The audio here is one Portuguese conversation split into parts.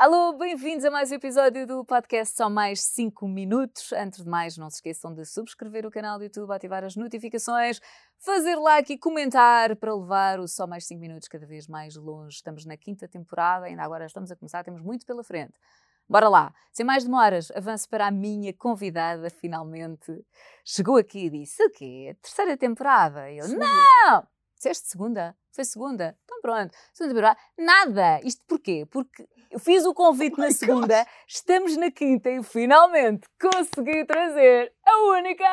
Alô, bem-vindos a mais um episódio do podcast Só Mais 5 Minutos. Antes de mais, não se esqueçam de subscrever o canal do YouTube, ativar as notificações, fazer like e comentar para levar o Só Mais 5 Minutos cada vez mais longe. Estamos na quinta temporada, ainda agora estamos a começar, temos muito pela frente. Bora lá, sem mais demoras, avanço para a minha convidada, finalmente. Chegou aqui e disse: O quê? Terceira temporada? E eu, não! Disseste segunda? Foi segunda? Então pronto, segunda temporada. Nada! Isto porquê? Porque eu fiz o convite oh na segunda, estamos na quinta e finalmente consegui trazer a única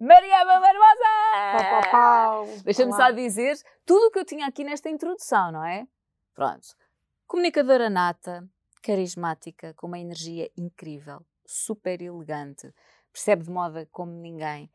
Mariana Barbosa! Deixa-me só dizer tudo o que eu tinha aqui nesta introdução, não é? Pronto. Comunicadora nata, carismática, com uma energia incrível, super elegante, percebe de moda como ninguém.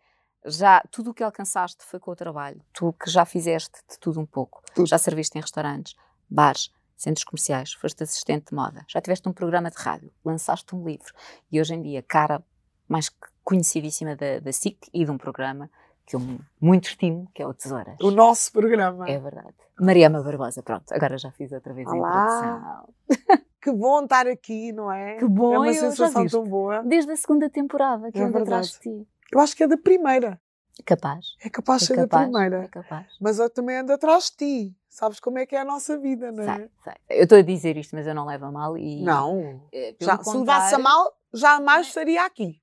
Já tudo o que alcançaste foi com o trabalho. Tu que já fizeste de tudo um pouco. Tudo. Já serviste em restaurantes, bares, centros comerciais, foste assistente de moda, já tiveste um programa de rádio, lançaste um livro e hoje em dia, cara mais conhecidíssima da, da SIC e de um programa que eu muito estimo, que é o Tesouras. O nosso programa. É verdade. Mariama Barbosa, pronto, agora já fiz outra vez Olá. a introdução. que bom estar aqui, não é? Que bom, é uma sensação tão boa. Desde a segunda temporada que é ando atrás de ti. Eu acho que é da primeira. Capaz. É capaz de é ser capaz, da primeira. É capaz. Mas eu também ando atrás de ti. Sabes como é que é a nossa vida, não é? Sei, sei. Eu estou a dizer isto, mas eu não levo a mal e. Não. É, já, se levasse a mal, jamais estaria aqui.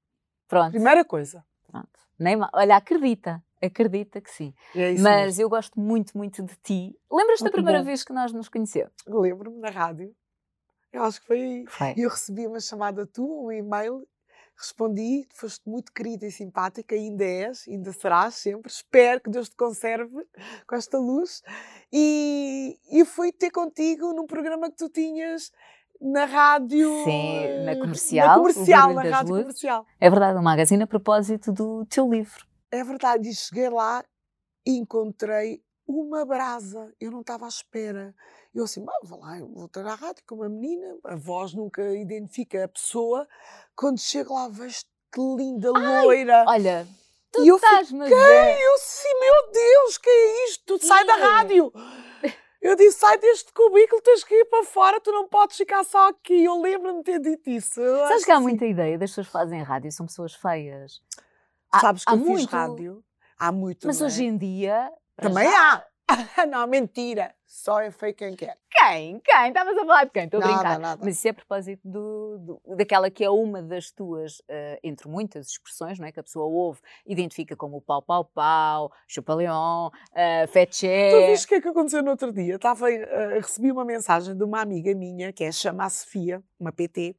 Pronto. Primeira coisa. Pronto. Nem mal. Olha, acredita. Acredita que sim. É mas mesmo. eu gosto muito, muito de ti. Lembras-te da primeira bom. vez que nós nos conhecemos? Lembro-me na rádio. Eu acho que foi aí. Foi. Eu recebi uma chamada tua, um e-mail, respondi, foste muito querida e simpática, ainda és, ainda serás sempre. Espero que Deus te conserve com esta luz. E, e fui ter contigo num programa que tu tinhas na rádio. Sim, na comercial. Na comercial, na rádio luzes. comercial. É verdade, um magazine a propósito do teu livro. É verdade, e cheguei lá e encontrei uma brasa. Eu não estava à espera. Eu assim, vou lá, vou ter à rádio com uma menina, a voz nunca identifica a pessoa. Quando chego lá, vejo-te linda, Ai, loira. Olha, tu e eu estás, fiquei, eu assim, meu Deus, que é isto? Sai da rádio! Eu disse, sai deste cubículo, tens que ir para fora, tu não podes ficar só aqui. Eu lembro-me de ter dito isso. Eu Sabes que há muita ideia das pessoas que fazem rádio, são pessoas feias. Sabes que há eu muito, fiz rádio? Há muito, Mas é? hoje em dia... Também já... há. não, mentira. Só é feio quem quer. Quem? Quem? Estavas a falar de quem? Estou a brincar. Nada. Mas isso é a propósito do, do, daquela que é uma das tuas, uh, entre muitas expressões, não é? Que a pessoa ouve, identifica como pau, pau, pau, chupa-leão, uh, fetché. Tu viste o que é que aconteceu no outro dia? Estava, uh, recebi uma mensagem de uma amiga minha, que é chama a Sofia, uma PT,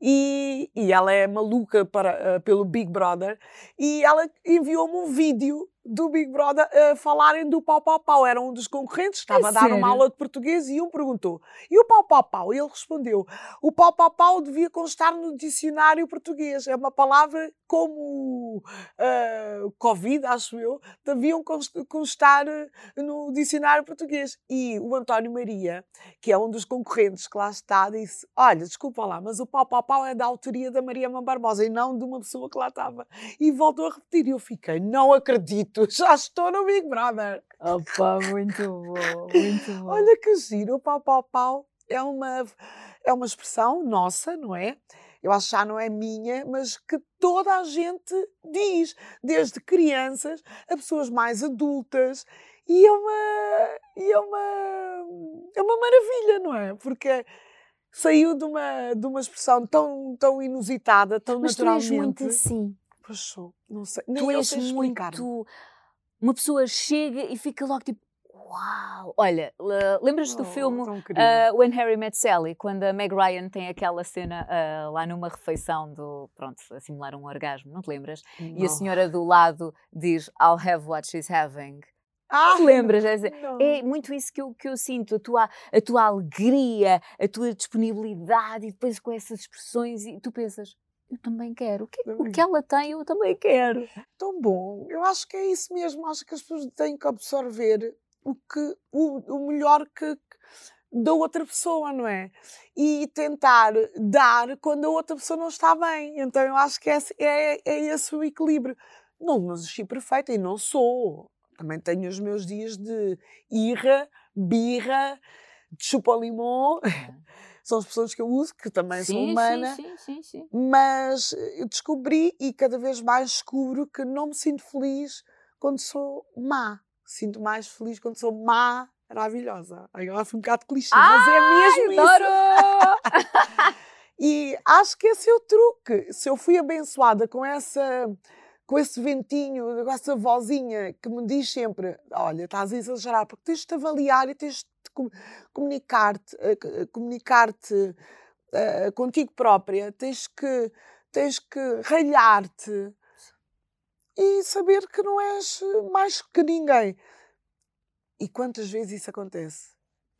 e, e ela é maluca para, uh, pelo Big Brother, e ela enviou-me um vídeo do Big Brother uh, falarem do pau pau pau. Era um dos concorrentes, estava é a dar sério? uma aula de português e um perguntou: e o pau pau pau? Ele respondeu: o pau pau pau devia constar no dicionário português. É uma palavra como uh, Covid, acho eu, deviam constar no dicionário português. E o António Maria, que é um dos concorrentes que lá está, disse: olha, desculpa lá, mas o pau pau pau é da autoria da Maria Barbosa e não de uma pessoa que lá estava. E voltou a repetir. E eu fiquei: não acredito já estou no Big Brother. Opa, muito bom, muito bom. Olha que giro, o pau pau pau é uma, é uma expressão nossa, não é? Eu acho que já não é minha, mas que toda a gente diz, desde crianças a pessoas mais adultas. E é uma, e é uma, é uma maravilha, não é? Porque saiu de uma, de uma expressão tão, tão inusitada, tão mas naturalmente. Tu és muito assim. Pois sou, não sei. Nem tu és muito. Uma pessoa chega e fica logo tipo. Uau! Olha, lembras-te oh, do filme uh, When Harry Met Sally, quando a Meg Ryan tem aquela cena uh, lá numa refeição do, pronto, a simular um orgasmo, não te lembras? Não. E a senhora do lado diz I'll have what she's having. Ah, te lembras? É, é, muito isso que eu, que eu sinto, a tua, a tua alegria, a tua disponibilidade e depois com essas expressões e tu pensas, eu também quero. O que, o que ela tem, eu também quero. Tão bom. Eu acho que é isso mesmo. Acho que as pessoas têm que absorver o, que, o, o melhor que, da outra pessoa, não é? E tentar dar quando a outra pessoa não está bem. Então eu acho que é, é, é esse o equilíbrio. Não nasci perfeita e não sou. Também tenho os meus dias de irra, birra, de chupa-limão. são as pessoas que eu uso, que também sim, sou humana, sim, sim, sim, sim. mas eu descobri e cada vez mais descubro que não me sinto feliz quando sou má. Sinto mais feliz quando sou má, maravilhosa. Agora fui um bocado clichê, mas é mesmo isso. Adoro! E acho que esse é o truque. Se eu fui abençoada com essa com esse ventinho, com essa vozinha que me diz sempre: olha, estás a exagerar, porque tens de te avaliar e tens de comunicar-te comunicar uh, contigo própria, tens que, tens que ralhar-te e saber que não és mais que ninguém. E quantas vezes isso acontece?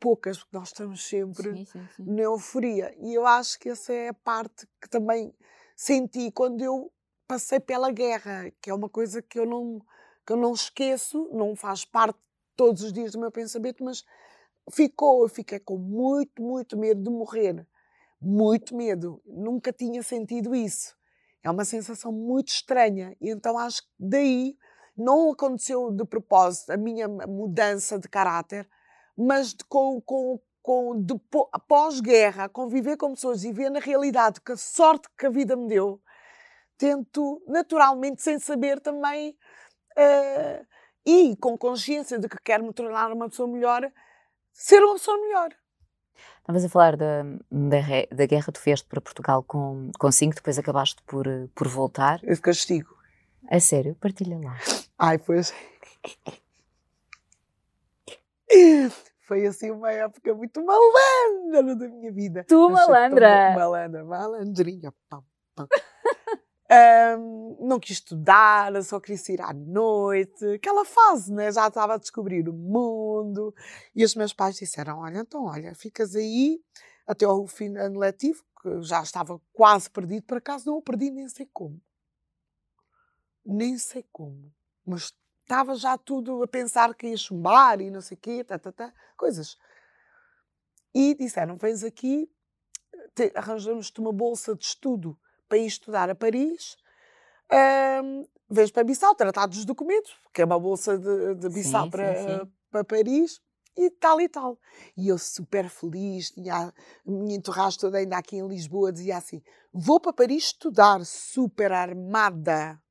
poucas, porque nós estamos sempre Sim, sim, sim. na euforia. E eu acho que essa é a parte que também senti quando eu passei pela guerra, que é uma coisa que eu não, que eu não esqueço, não faz parte todos os dias do meu pensamento, mas ficou, eu fiquei com muito, muito medo de morrer. Muito medo. Nunca tinha sentido isso. É uma sensação muito estranha. E então acho que daí não aconteceu de propósito a minha mudança de caráter, mas com, com, com pós-guerra, conviver com pessoas e ver na realidade que a sorte que a vida me deu, tento naturalmente, sem saber também, uh, e com consciência de que quero me tornar uma pessoa melhor, ser uma pessoa melhor. Estavas a falar da, da, da guerra que tu fizeste para Portugal com, com cinco, depois acabaste por, por voltar. Esse castigo. A sério? Partilha lá. Ai, pois. Foi assim uma época muito malandra da minha vida. Tu, malandra! Malandra, malandrinha. Pam, pam. Um, não quis estudar, só queria sair à noite. Aquela fase, né? Já estava a descobrir o mundo. E os meus pais disseram: Olha, então, olha, ficas aí até ao fim do ano letivo, que já estava quase perdido. Por acaso não o perdi, nem sei como. Nem sei como. Mas estava já tudo a pensar que ia chumbar e não sei o quê, tá, tá, tá, coisas. E disseram: vens aqui, arranjamos-te uma bolsa de estudo para ir estudar a Paris. Um, vens para Bissau, tratar dos documentos, que é uma bolsa de, de Bissau sim, para, sim, sim. para Paris, e tal e tal. E eu super feliz, tinha a minha entourage toda ainda aqui em Lisboa, dizia assim: vou para Paris estudar, super armada.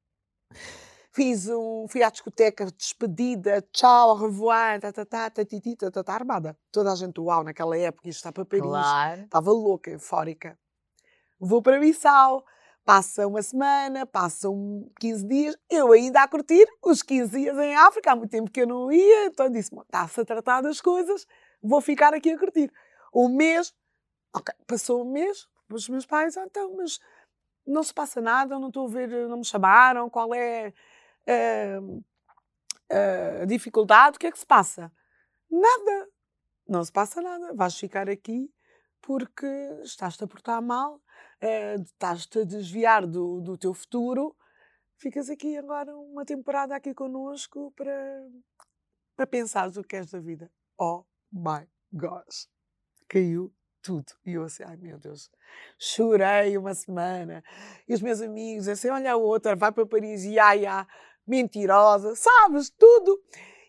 Fiz um, fui à discoteca, despedida, tchau, au revoir, tá, tá, tá, tá, tá, tá, tá, armada. Toda a gente, uau, naquela época, isto está para Paris. Claro. Estava louca, eufórica. Vou para Bissau, passa uma semana, passam 15 dias, eu ainda a curtir os 15 dias em África, há muito tempo que eu não ia, então disse, está-se a tratar das coisas, vou ficar aqui a curtir. Um mês, ok, passou um mês, os meus pais, ah, então, mas não se passa nada, não estou a ver, não me chamaram, qual é a dificuldade, o que é que se passa? Nada. Não se passa nada. Vais ficar aqui porque estás-te a portar mal, uh, estás-te a desviar do, do teu futuro. Ficas aqui agora uma temporada aqui connosco para, para pensares o que és da vida. Oh my gosh! Caiu tudo. E eu assim, ai meu Deus, chorei uma semana. E os meus amigos assim, olha a outra, vai para Paris, e ai, ai mentirosa, sabes tudo.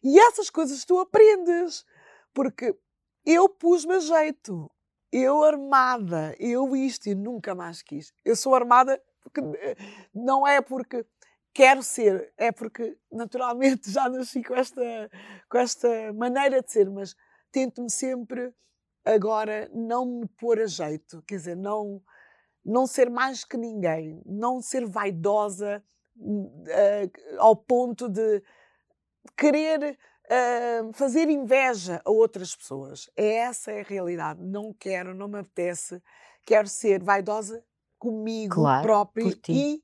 E essas coisas tu aprendes, porque eu pus-me a jeito, eu armada, eu isto e nunca mais quis. Eu sou armada porque eh, não é porque quero ser, é porque naturalmente já nasci com esta, com esta maneira de ser, mas tento-me sempre agora não me pôr a jeito, quer dizer, não, não ser mais que ninguém, não ser vaidosa, uh, ao ponto de querer uh, fazer inveja a outras pessoas. É essa é a realidade. Não quero, não me apetece. Quero ser vaidosa comigo claro, própria e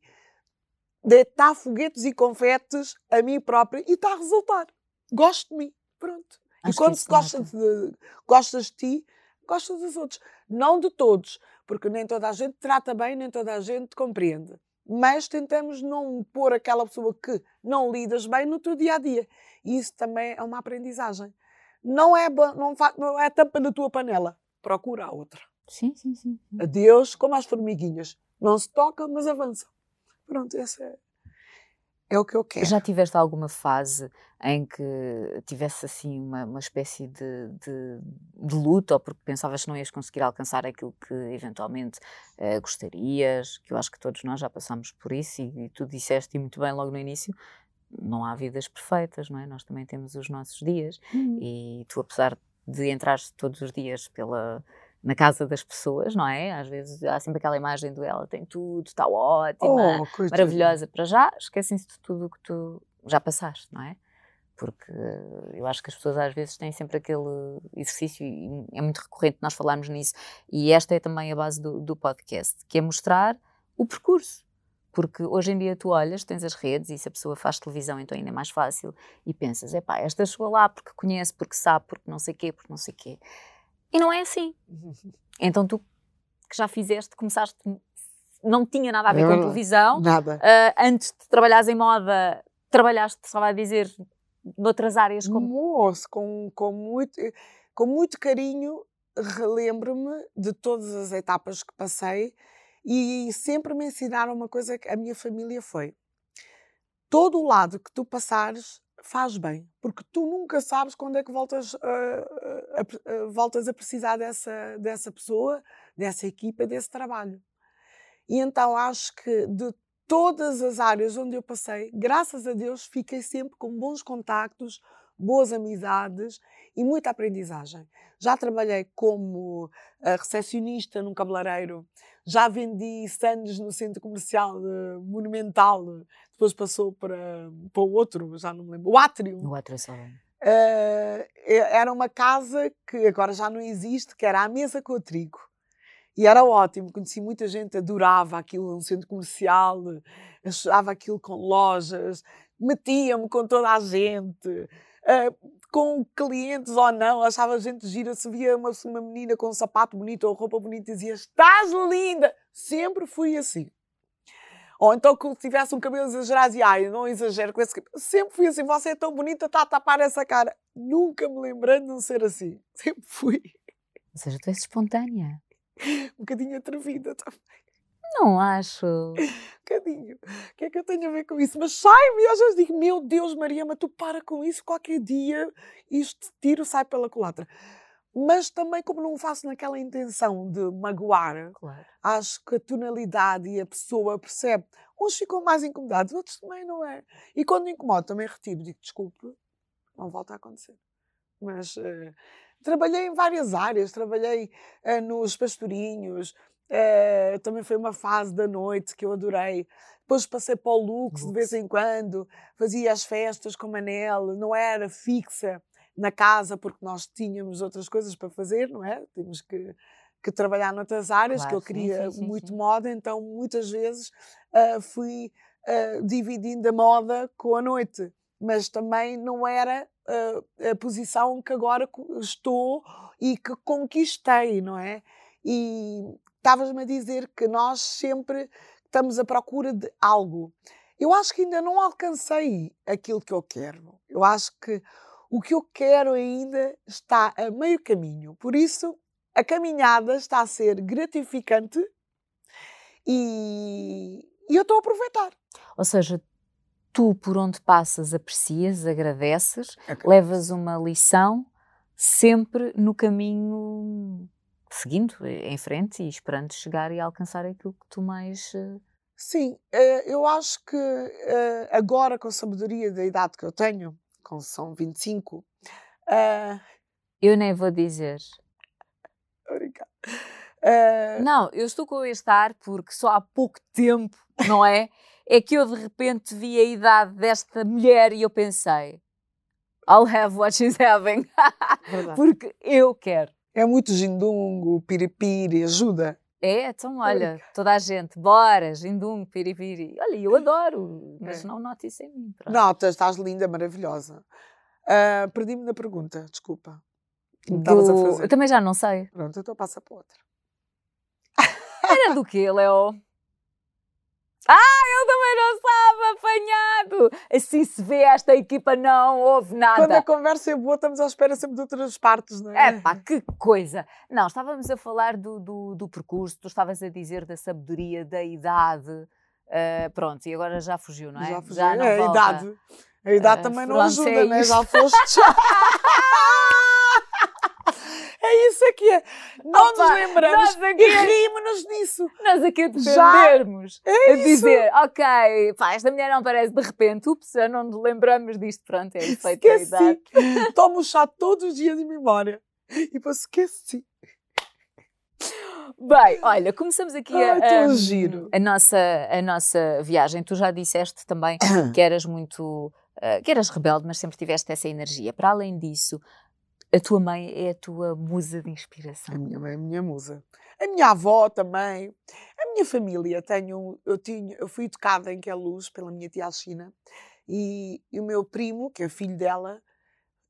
deitar foguetes e confetes a mim própria e está a resultar. Gosto de mim. Pronto. Acho e quando se gosta de, gostas de ti, gostas dos outros. Não de todos, porque nem toda a gente trata bem, nem toda a gente compreende mas tentamos não pôr aquela pessoa que não lidas bem no teu dia a dia. E isso também é uma aprendizagem. Não é, não, não é tampa da tua panela, procura a outra. Sim, sim, sim. Adeus, como as formiguinhas. Não se toca, mas avança. Pronto, essa é. É o que eu quero. Já tiveste alguma fase em que tivesse assim uma, uma espécie de, de, de luta ou porque pensavas que não ias conseguir alcançar aquilo que eventualmente uh, gostarias? Que eu acho que todos nós já passamos por isso e, e tu disseste e muito bem logo no início. Não há vidas perfeitas, não é? Nós também temos os nossos dias Uhum. e tu, apesar de entrar todos os dias pela, na casa das pessoas, não é? Às vezes há sempre aquela imagem do ela tem tudo, está ótima, Oh, maravilhosa para já, esquecem-se de tudo o que tu já passaste, não é? Porque eu acho que as pessoas às vezes têm sempre aquele exercício e é muito recorrente nós falarmos nisso. E esta é também a base do, do podcast, que é mostrar o percurso. Porque hoje em dia tu olhas, tens as redes e se a pessoa faz televisão então ainda é mais fácil e pensas, epá, esta chegou lá porque conhece, porque sabe, porque não sei quê, porque não sei quê. E não é assim. Então tu que já fizeste, começaste, não tinha nada a ver com verdade. televisão, Nada. ah, antes de trabalhares em moda, trabalhaste, estava a dizer, noutras áreas como. Moço, com, com, muito, com muito carinho, relembro-me de todas as etapas que passei e sempre me ensinaram uma coisa que a minha família foi. Todo o lado que tu passares faz bem, porque tu nunca sabes quando é que voltas, ah, a, a- voltas a precisar dessa, dessa pessoa, dessa equipa, desse trabalho. E então acho que de todas as áreas onde eu passei, graças a Deus, fiquei sempre com bons contactos, boas amizades e muita aprendizagem. Já trabalhei como ah, recepcionista num cabeleireiro, já vendi sandes no centro comercial eh, Monumental, depois passou para, para o outro, já não me lembro, o Atrium. No outro salão. Eh, era uma casa que agora já não existe, que era a mesa com o trigo. E era ótimo, conheci muita gente, adorava aquilo, um centro comercial, achava aquilo com lojas, metia-me com toda a gente, eh, com clientes ou não, achava gente gira, se via uma, uma menina com um sapato bonito ou roupa bonita, dizia, estás linda! Sempre fui assim. Ou então que tivesse um cabelo exagerado e ai, não exagero com esse cabelo. Sempre fui assim, você é tão bonita, está a tapar essa cara. Nunca me lembrei de não ser assim. Sempre fui Ou seja, tu és espontânea. um bocadinho atrevida também. Não acho. Bocadinho. O que é que eu tenho a ver com isso? Mas sai-me, às vezes digo, meu Deus, Maria, mas tu para com isso, qualquer dia isto tiro, sai pela culatra. Mas também, como não faço naquela intenção de magoar, Claro. acho que a tonalidade e a pessoa percebe. Uns ficam mais incomodados, outros também não é. E quando incomodo, também retiro, digo desculpe, não volta a acontecer. Mas eh, trabalhei em várias áreas, trabalhei eh, nos pastorinhos, eh, também foi uma fase da noite que eu adorei. Depois passei para o Lux de vez em quando, fazia as festas com Manel, não era fixa na casa porque nós tínhamos outras coisas para fazer, não é? Tínhamos que, que trabalhar noutras áreas, que Claro, eu sim, queria sim, sim, muito sim. moda, então muitas vezes ah, fui ah, dividindo a moda com a noite, mas também não era ah, a posição que agora estou e que conquistei, não é? E estavas-me a dizer que nós sempre estamos à procura de algo. Eu acho que ainda não alcancei aquilo que eu quero. Eu acho que o que eu quero ainda está a meio caminho. Por isso, a caminhada está a ser gratificante e, e eu estou a aproveitar. Ou seja, tu por onde passas aprecias, agradeces, levas uma lição sempre no caminho seguindo em frente e esperando chegar e alcançar aquilo que tu mais. eh, Sim, eh, eu acho que eh, agora, com a sabedoria da idade que eu tenho, com são 25, eh, Eu nem vou dizer. tô a brincar. Eh, Não, eu estou com este ar porque só há pouco tempo, não é? É que eu de repente vi a idade desta mulher e eu pensei. I'll have what she's having. porque eu quero. É muito gindungo, piripiri, ajuda. É, então olha, toda a gente, bora, jindum, piripiri. Olha, eu adoro, mas É. não note isso em mim. pronto. Notas, estás linda, maravilhosa. Ah, Perdi-me na pergunta, desculpa. Me estavas a Do- fazer. Eu também já não sei. Pronto, então passa para outra. Era do quê, Leo? Ah, eu também não estava apanhado! Assim se vê, esta equipa não houve Quando a nada. conversa é boa, estamos à espera sempre de outras partes, não é? É pá, que coisa! Não, estávamos a falar do, do, do percurso, tu estavas a dizer da sabedoria, da idade. Uh, pronto, e agora já fugiu, não é? Já fugiu. Já não é, a idade. A idade uh, também não ajuda, é né? Já foste. é isso aqui é. Não Opa, nos lembramos aqui, e rimos-nos disso. Nós aqui a defendermos. É a dizer, ok, pá, esta mulher não aparece de repente, ups, já não nos lembramos disto. Pronto, é efeito da idade. Tomo chá todos os dias de memória. E depois esqueci. Bem, olha, começamos aqui a, a, a, nossa, a nossa viagem. Tu já disseste também que eras muito. Uh, que eras rebelde, mas sempre tiveste essa energia. Para além disso, a tua mãe é a tua musa de inspiração. A minha mãe é a minha musa. A minha avó também. A minha família. Tenho, eu, tinha, eu fui educada em Queluz pela minha tia Alcina e, e o meu primo, que é filho dela,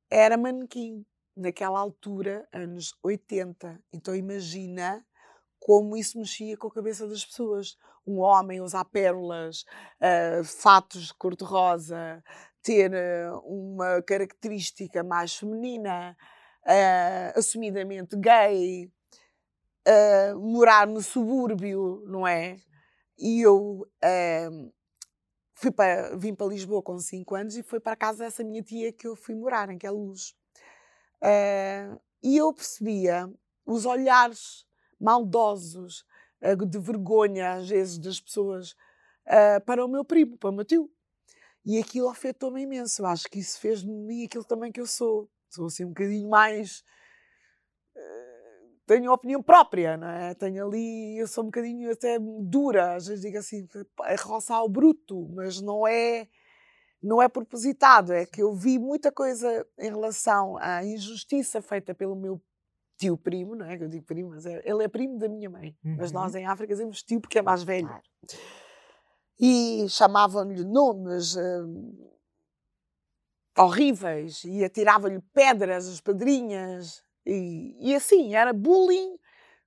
era manequim naquela altura, anos 80. Então imagina como isso mexia com a cabeça das pessoas. Um homem usar pérolas, uh, fatos de cor-de-rosa, ter uh, uma característica mais feminina, uh, assumidamente gay, morar no subúrbio, não é? E eu fui para, vim para Lisboa com 5 anos e foi para a casa dessa minha tia que eu fui morar, em que é luz. e eu percebia os olhares maldosos, uh, de vergonha, às vezes, das pessoas uh, para o meu primo, para o meu tio. E aquilo afetou-me imenso. Eu acho que isso fez de mim aquilo também que eu sou. Sou assim um bocadinho mais. Uh, tenho opinião própria, não é? Tenho ali. Eu sou um bocadinho até dura, às vezes digo assim, é roçar ao bruto, mas não é. Não é propositado, é que eu vi muita coisa em relação à injustiça feita pelo meu tio primo, não é? Que eu digo primo, mas é, ele é primo da minha mãe. Uhum. Mas nós em África dizemos tio porque é mais velho. Claro. E chamavam-lhe nomes uh, horríveis e atiravam-lhe pedras, as pedrinhas. E, e assim, era bullying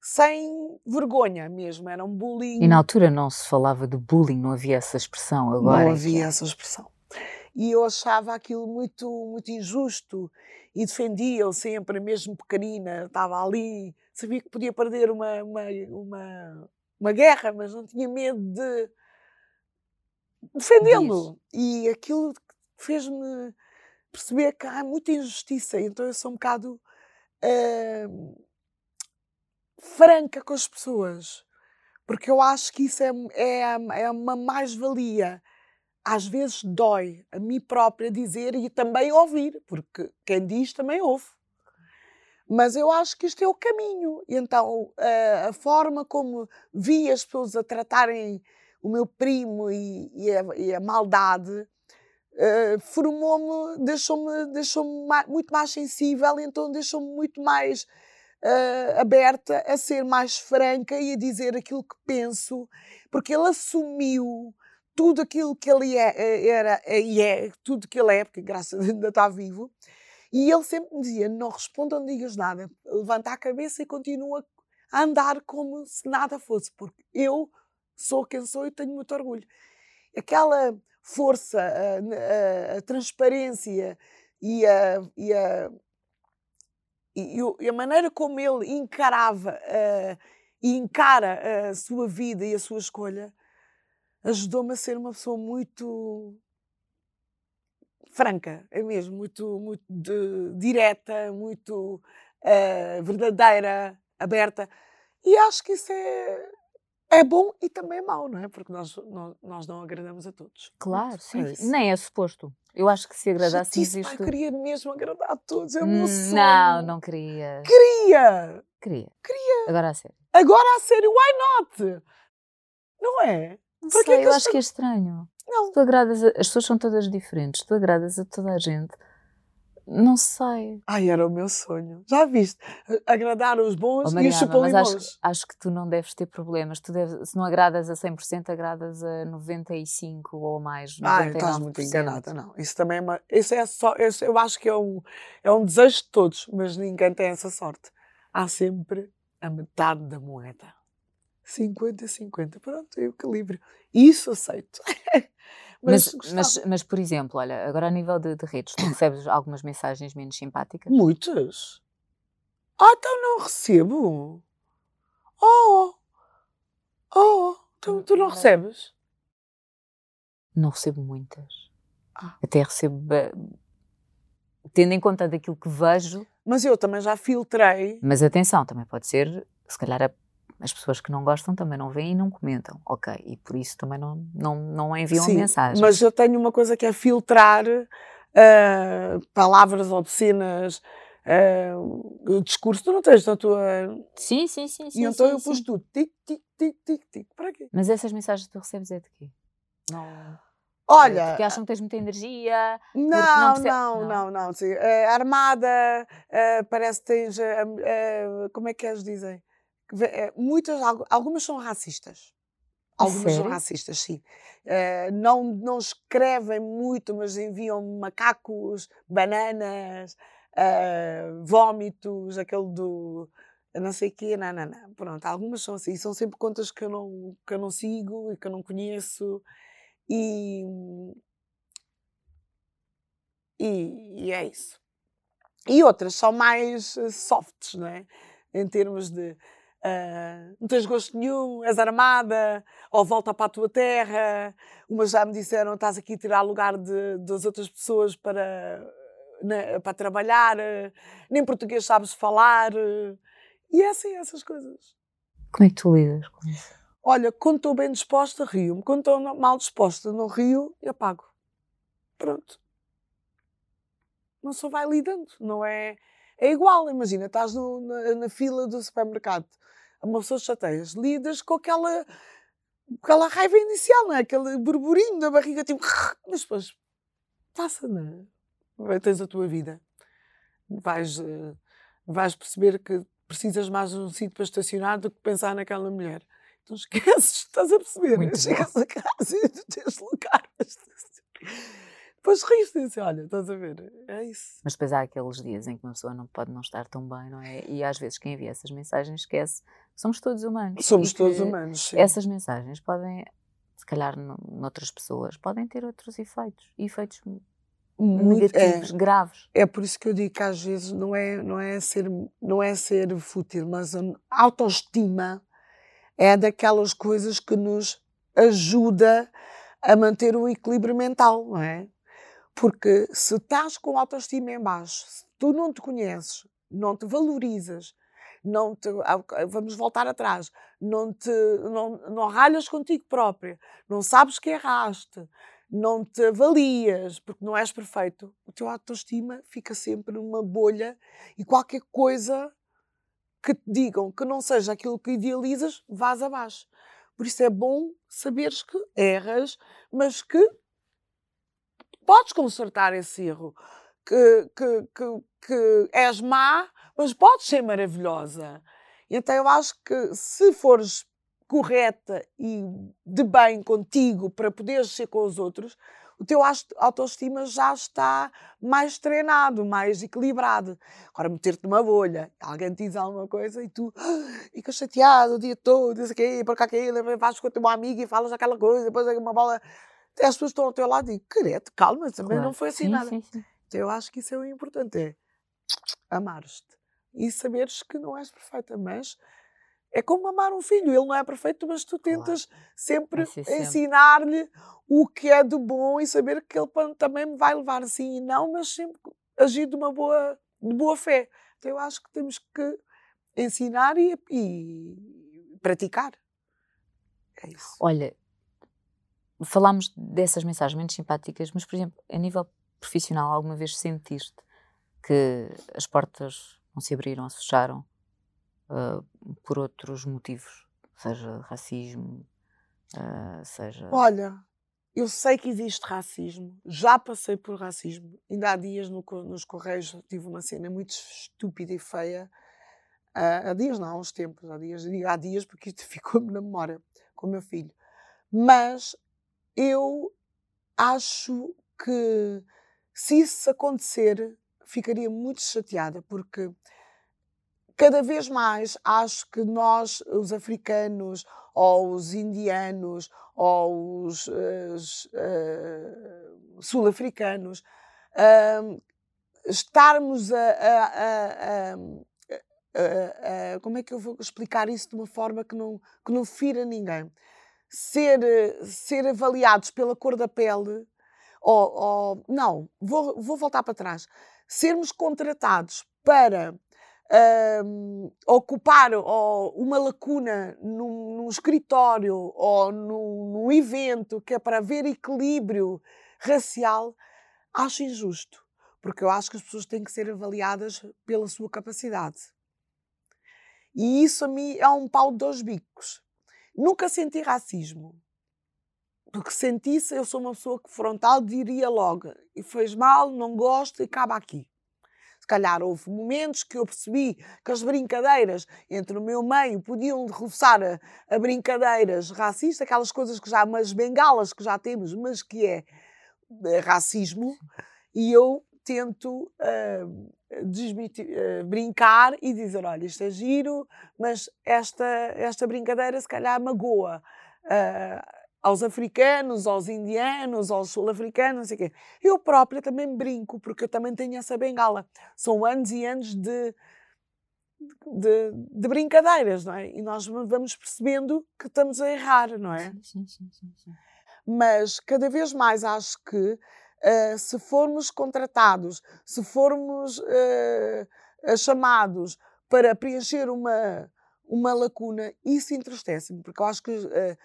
sem vergonha mesmo, era um bullying. E na altura não se falava de bullying, não havia essa expressão agora. Não é havia essa expressão. E eu achava aquilo muito, muito injusto e defendia-o sempre, mesmo pequenina, estava ali, sabia que podia perder uma, uma, uma, uma guerra, mas não tinha medo de defendê-lo. E aquilo fez-me perceber que há muita injustiça, então eu sou um bocado uh, franca com as pessoas, porque eu acho que isso é, é, é uma mais-valia às vezes dói a mim própria dizer e também ouvir, porque quem diz também ouve. Mas eu acho que isto é o caminho. E então a, a forma como vi as pessoas a tratarem o meu primo e, e, a, e a, maldade uh, formou-me, deixou-me deixou muito mais sensível, então deixou-me muito mais uh, aberta a ser mais franca e a dizer aquilo que penso, porque ele assumiu tudo aquilo que ele é, eh, era e é, tudo que ele é, porque graças a Deus ainda está vivo. E ele sempre me dizia: não responda, não digas nada, levanta a cabeça e continua a andar como se nada fosse, porque eu sou quem sou e tenho muito orgulho. Aquela força, a, a, a transparência e a, e a, e, a maneira como ele encarava e encara a sua vida e a sua escolha ajudou-me a ser uma pessoa muito franca, é mesmo, muito, muito de, direta, muito uh, verdadeira, aberta. E acho que isso é, é bom e também é mau, não é? Porque nós, nós, nós não agradamos a todos. Claro, sim. É Nem é suposto. Eu acho que se agradasse existe... Eu queria mesmo agradar a todos, é o meu hum, sonho. Não, não queria. Queria! Queria. Queria. Agora a sério. Agora a sério, why not? Não é? Não Porque sei, é eu acho que é estranho. Não. tu agradas a... As pessoas são todas diferentes, tu agradas a toda a gente. Não sei. Ai, era o meu sonho. Já viste? Agradar os bons oh, Mariana, e os chupalimões. Mas acho, acho, que tu não deves ter problemas. Tu deves, se não agradas a 100%, agradas a 95% ou mais. 99%. Ah, estás muito enganada. Não, isso também é uma... Isso é só... Isso eu acho que é um, é um desejo de todos, mas ninguém tem essa sorte. Há sempre a metade da moeda. 50-50. Pronto, é o equilíbrio. Isso aceito. mas, mas, mas, mas, por exemplo, olha, agora a nível de, de redes, tu recebes algumas mensagens menos simpáticas? Muitas. Ah, então não recebo. Oh! Oh! Tu, tu não recebes? Não recebo muitas. Ah. Até recebo. Tendo em conta daquilo que vejo, Mas eu também já filtrei. mas atenção, também pode ser, se calhar a- as pessoas que não gostam também não veem e não comentam. Ok, e por isso também não, não, não enviam Sim, mensagens. Mas eu tenho uma coisa que é filtrar ah, palavras obscenas, ah, o discurso. Tu não tens na tua. Sim, sim, sim. sim e então sim, eu pus sim. tudo. Tic, tic, tic, tic, tic. Para quê? Mas essas mensagens que tu recebes é de quê? Não. Olha. Porque acham que tens muita energia. Não, não não, percebe- não, não. não, sim. Eh, armada, eh, parece que tens. como é que eles dizem? Eh, muitas, algu- algumas são racistas. Algumas são sério? racistas, sim. Eh, não, não escrevem muito, mas enviam macacos, bananas, vómitos, aquele do. Não sei o quê, não, não, não. Pronto, algumas são assim. São sempre contas que eu não, que eu não sigo e que eu não conheço. E, e, e é isso. E outras são mais softs, não é? Em termos de ah, não tens gosto nenhum, és armada, ou volta para a tua terra. Umas já me disseram estás aqui a tirar lugar de, das outras pessoas para, né, para trabalhar, eh, nem português sabes falar. E é assim, essas coisas. Como é que tu lidas com isso? Olha, quando estou bem disposta, rio-me. Quando estou mal disposta, não rio e apago. Pronto. Não só vai lidando, não é? É igual, imagina, estás no- na, na fila do supermercado, uma pessoa chateias, lidas com aquela, aquela raiva inicial, não é? Aquele burburinho da barriga, tipo, mas depois passa, não é? Tens a tua vida. Vais, eh, vais perceber que precisas mais de um sítio para estacionar do que pensar naquela mulher. Então esqueces, estás a perceber? Muito bom. Chegas a casa e tens lugar. para estacionar. Depois riste e dizes, olha, estás a ver? É isso. Mas depois há aqueles dias em que uma pessoa não pode não estar tão bem, não é? E às vezes quem envia essas mensagens esquece que somos todos humanos. Somos todos humanos. sim. Essas mensagens podem, se calhar no- noutras pessoas, podem ter outros efeitos. Efeitos Muito- é, negativos, graves. é por isso que eu digo que às vezes não é, não é, ser, não é ser fútil, mas a autoestima é daquelas coisas que nos ajuda a manter o equilíbrio mental, não é? Porque se estás com autoestima em baixo, se tu não te conheces, não te valorizas, não te, vamos voltar atrás, não te não, não ralhas contigo própria, não sabes que erraste, não te avalias, porque não és perfeito, o teu autoestima fica sempre numa bolha e qualquer coisa que te digam que não seja aquilo que idealizas, vás abaixo. Por isso é bom saberes que erras, mas que podes consertar esse erro. Que, que, que, que és má, mas podes ser maravilhosa. Então eu acho que se fores correta e de bem contigo para poderes ser com os outros, o teu autoestima já está mais treinado, mais equilibrado. Agora, meter-te numa bolha, alguém te diz alguma coisa e tu "Ah, ficas chateado o dia todo, diz aqui, para cá aquilo, vais com o teu amigo e falas aquela coisa, depois é uma bola. As pessoas estão ao teu lado e querete, calma, também Claro. não foi assim sim, nada. Sim, sim. Então, eu acho que isso é o importante, é amar-te e saberes que não és perfeita, mas é como amar um filho, ele não é perfeito, mas tu Claro. tentas ser sempre. ensinar-lhe o que é de bom e saber que ele também me vai levar assim e não, mas sempre agir de uma boa, de boa fé. Então eu acho que temos que ensinar e, e praticar. É isso. Olha, falámos dessas mensagens menos simpáticas, mas, por exemplo, a nível profissional, alguma vez sentiste que as portas não se abriram, se fecharam ah, por outros motivos? Seja racismo, ah, seja. Olha, eu sei que existe racismo, já passei por racismo. Ainda há dias no nos Correios tive uma cena muito estúpida e feia. Ah, há dias não, há uns tempos, há dias, há dias porque isto ficou-me na memória com o meu filho. Mas eu acho que se isso acontecer, ficaria muito chateada, porque cada vez mais acho que nós, os africanos, ou os indianos, ou os eh, sul-africanos, ahm, estarmos a- a- a- a- como é que eu vou explicar isso de uma forma que não, que não fira ninguém? Ser, ser avaliados pela cor da pele, ou, ou não, vou, vou voltar para trás, sermos contratados para um, ocupar ou, uma lacuna num, num escritório ou num, num, evento que é para haver equilíbrio racial, acho injusto. Porque eu acho que as pessoas têm que ser avaliadas pela sua capacidade. E isso a mim é um pau de dois bicos. Nunca senti racismo. Porque sentisse, eu sou uma pessoa que frontal diria logo: e fez mal, não gosto e acaba aqui. Se calhar houve momentos que eu percebi que as brincadeiras entre o meu meio podiam roçar a, a brincadeiras racistas, aquelas coisas que já, umas bengalas que já temos, mas que é, é racismo, e eu tento uh, uh, brincar e dizer: olha, isto é giro, mas esta, esta brincadeira se calhar magoa. Uh, aos africanos, aos indianos, aos sul-africanos, não sei o quê. Eu própria também brinco, porque eu também tenho essa bengala. São anos e anos de, de, de brincadeiras, não é? E nós vamos percebendo que estamos a errar, não é? Sim, sim, sim. sim. Mas cada vez mais acho que uh, se formos contratados, se formos uh, chamados para preencher uma, uma lacuna, isso entristece-me, porque eu acho que uh,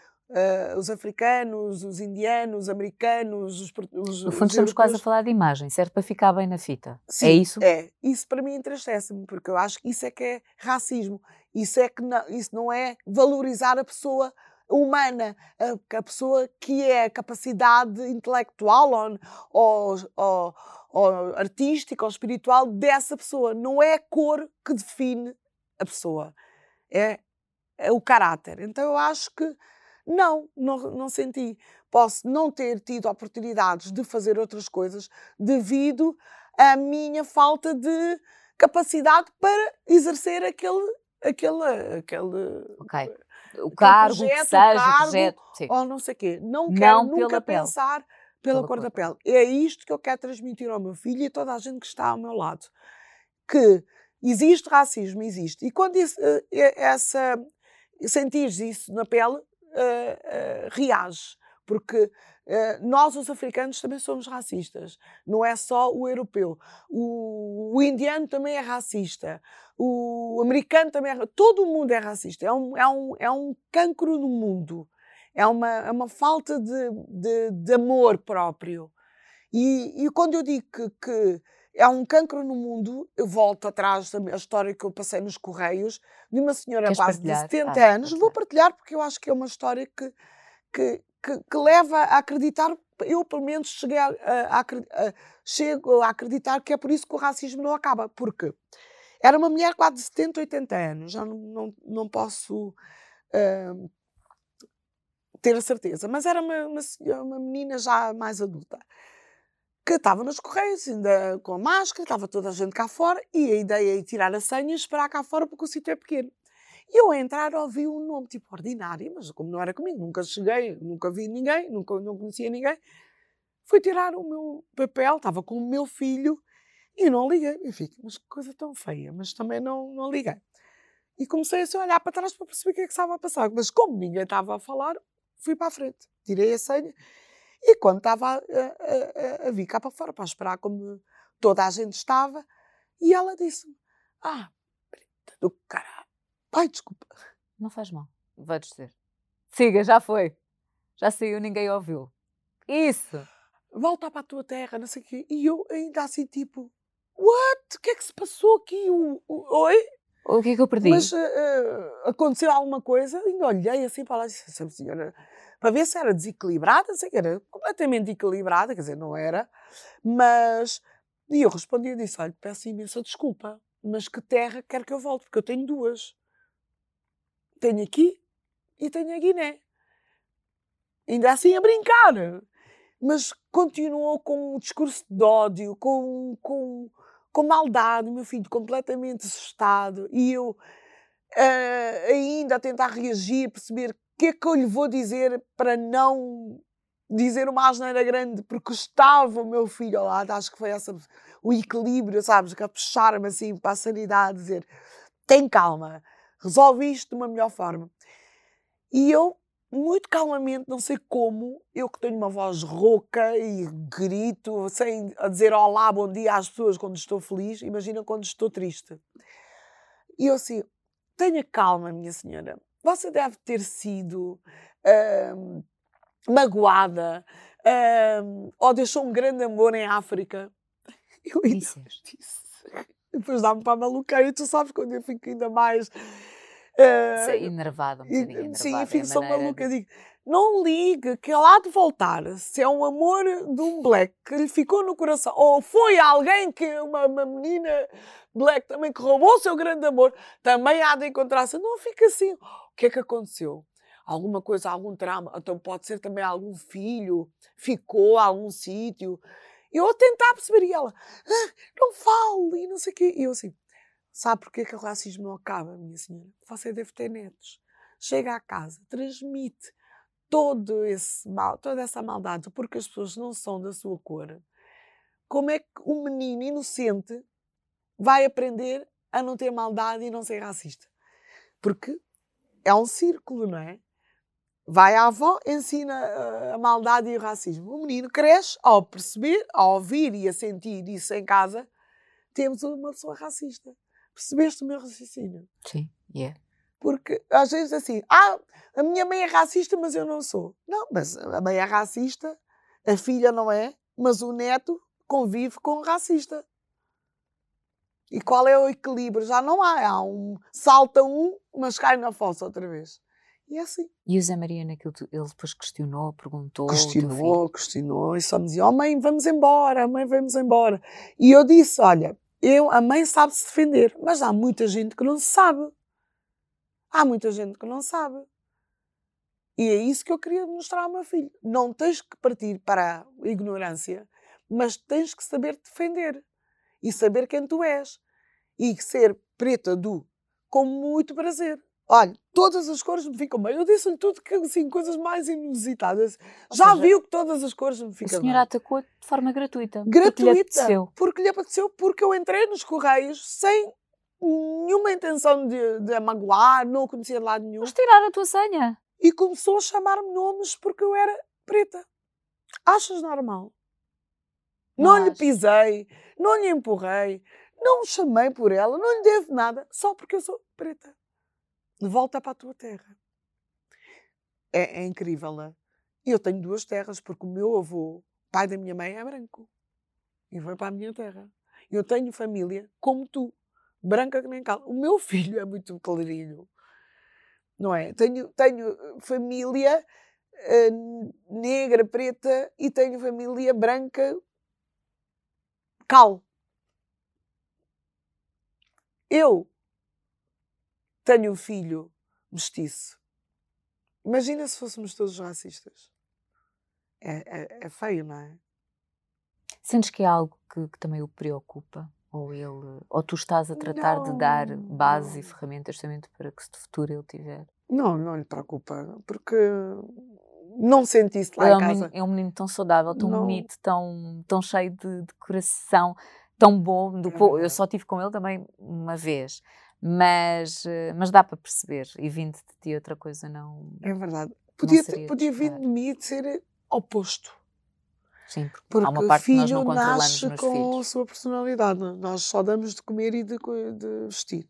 os africanos, os indianos, os americanos, os, os No fundo, estamos quase a falar de imagem, certo? Para ficar bem na fita. É Sim, é isso? É. Isso para mim entristece-me, porque eu acho que isso é que é racismo. Isso, é que não, isso não é valorizar a pessoa humana, a, a pessoa que é a capacidade intelectual ou, ou, ou, ou artística ou espiritual dessa pessoa. Não é a cor que define a pessoa, é, é o caráter. Então eu acho que não, não, não senti. Posso não ter tido oportunidades de fazer outras coisas devido à minha falta de capacidade para exercer aquele. aquele, aquele ok. O cargo, projeto, que seja, o cargo, projeto, sim. ou não sei o quê. Não quero não nunca pensar pela, pela cor, cor da pele. É isto que eu quero transmitir ao meu filho e a toda a gente que está ao meu lado. Que existe racismo, existe. E quando isso, eh, essa, sentires isso na pele, uh, reage. Porque Uh, nós, os africanos, também somos racistas. Não é só o europeu. O, o, indiano também é racista. O americano também é Todo o mundo é racista. É um, é um, é um cancro no mundo. É uma, é uma falta de, de, de amor próprio. E, e, quando eu digo que, que é um cancro no mundo. Eu volto atrás da história que eu passei nos Correios, de uma senhora base de 70 ah, anos. Vou partilhar porque eu acho que é uma história que, que, que, que leva a acreditar. Eu, pelo menos, cheguei a, a, a, chego a acreditar que é por isso que o racismo não acaba. Porque era uma mulher quase de 70, 80 anos, já não, não, não posso uh, ter a certeza, mas era uma, uma, uma menina já mais adulta que estava nos correios, ainda com a máscara, estava toda a gente cá fora, e a ideia é tirar a senha e esperar cá fora porque o sítio é pequeno. E eu a entrar ouvi um nome tipo ordinário, mas como não era comigo, nunca cheguei, nunca vi ninguém, nunca não conhecia ninguém, fui tirar o meu papel, estava com o meu filho e não liguei. E fico, mas que coisa tão feia, mas também não, não liguei. E comecei assim, a olhar para trás para perceber o que é que estava a passar. Mas como ninguém estava a falar, fui para a frente, tirei a senha e quando estava a, a, a, vir cá para fora para esperar como toda a gente estava, e ela disse-me: Ah, preta do caralho. Pai, desculpa. Não faz mal, vai dizer. Siga, já foi. Já saiu, ninguém ouviu. Isso! Volta para a tua terra, não sei o quê. E eu ainda assim, tipo, what? O que é que se passou aqui? O, o, oi? O que é que eu perdi? Mas uh, aconteceu alguma coisa, ainda olhei assim para lá e disse, senhora, para ver se era desequilibrada, sei que era completamente equilibrada, quer dizer, não era, mas. E eu respondi e disse: olha, peço imensa desculpa, mas que terra quer que eu volte? Porque eu tenho duas. Tenho aqui e tenho a Guiné. Ainda assim a brincar. Mas continuou com um discurso de ódio, com, com, com maldade, o meu filho completamente assustado. E eu uh, ainda a tentar reagir, perceber que é que eu lhe vou dizer para não dizer uma asneira grande? Porque estava o meu filho ao lado, acho que foi essa, o equilíbrio, sabes? Que a puxar-me assim para a sanidade, dizer tem calma, resolve isto de uma melhor forma. E eu muito calmamente, não sei como, eu que tenho uma voz rouca e grito, sem a dizer olá, bom dia às pessoas quando estou feliz, imagina quando estou triste. E eu assim, tenha calma, minha senhora. Você deve ter sido hum, magoada hum, ou deixou um grande amor em África. Eu ainda disse. Depois dá-me para a malucar e tu sabes quando eu fico ainda mais Uh, enervada, um bocadinho enervada. Sim, eu fico só maluca. De... Digo, não ligue, que ele há de voltar. Se é um amor de um black que lhe ficou no coração, ou foi alguém que, uma, uma menina black também que roubou o seu grande amor, também há de encontrar-se. Não fica assim. O que é que aconteceu? Alguma coisa, algum trauma? Então pode ser também algum filho, ficou a algum sítio. Eu a tentar perceber e ela, ah, não fale, e não sei o quê. E eu assim, Sabe porquê que o racismo não acaba, minha senhora? Você deve ter netos. Chega à casa, transmite todo esse mal, toda essa maldade, porque as pessoas não são da sua cor. Como é que um menino inocente vai aprender a não ter maldade e não ser racista? Porque é um círculo, não é? Vai à avó, ensina eh, a maldade e o racismo. O menino cresce ao perceber, ao ouvir e a sentir isso em casa, temos uma pessoa racista. Percebeste o meu raciocínio? Sim, yeah. Porque às vezes assim, ah, a minha mãe é racista, mas eu não sou. Não, mas a mãe é racista, a filha não é, mas o neto convive com o racista. E qual é o equilíbrio? Já não há. Há um. Salta um, mas cai na fossa outra vez. E é assim. E o Zé Maria, naquilo, ele depois questionou, perguntou. Questionou, questionou, e só me dizia: Oh, mãe, vamos embora, mãe, vamos embora. E eu disse: Olha, eu, a mãe sabe se defender, mas há muita gente que não sabe. Há muita gente que não sabe. E é isso que eu queria mostrar ao meu filho. Não tens que partir para a ignorância, mas tens que saber defender e saber quem tu és e ser preta do com muito prazer. Olha, todas as cores me ficam bem. Eu disse-lhe tudo que assim, coisas mais inusitadas. Ou Já seja, viu que todas as cores me ficam bem. A senhora atacou de forma gratuita. Gratuita. Porque lhe apeteceu. Porque lhe apeteceu, porque eu entrei nos Correios sem nenhuma intenção de, de magoar, não conhecia de lado nenhum. Mas tirar a tua senha. E começou a chamar-me nomes porque eu era preta. Achas normal? Não, não lhe pisei, não lhe empurrei, não chamei por ela, não lhe devo nada, só porque eu sou preta volta para a tua terra. É, é incrível, é? Eu tenho duas terras, porque o meu avô, pai da minha mãe, é branco. E foi para a minha terra. Eu tenho família como tu, branca que nem cal. O meu filho é muito clarinho, não é? Tenho, tenho eh, família uh, negra, preta e tenho família branca cal. Eu tenho um filho mestiço. Imagina se fôssemos todos racistas. É, é, é feio, não é? Sentes que é algo que, que, também o preocupa? Ou ele, ou tu estás a tratar não, de dar bases não. e ferramentas justamente para que se de futuro ele tiver? Não, não lhe preocupa, porque não senti isso lá ele em casa. É um, menino, é um menino tão saudável, tão não. bonito, tão, tão cheio de, de coração, tão bom. Do, é eu só tive com ele também uma vez mas, eh, mas dá para perceber. E vindo de ti outra coisa não. É verdade. Podia, ter, podia vir de mim de ser oposto. Sim, porque, porque há uma parte filho que nós não nasce com filhos. a sua personalidade. Nós só damos de comer e de, de vestir.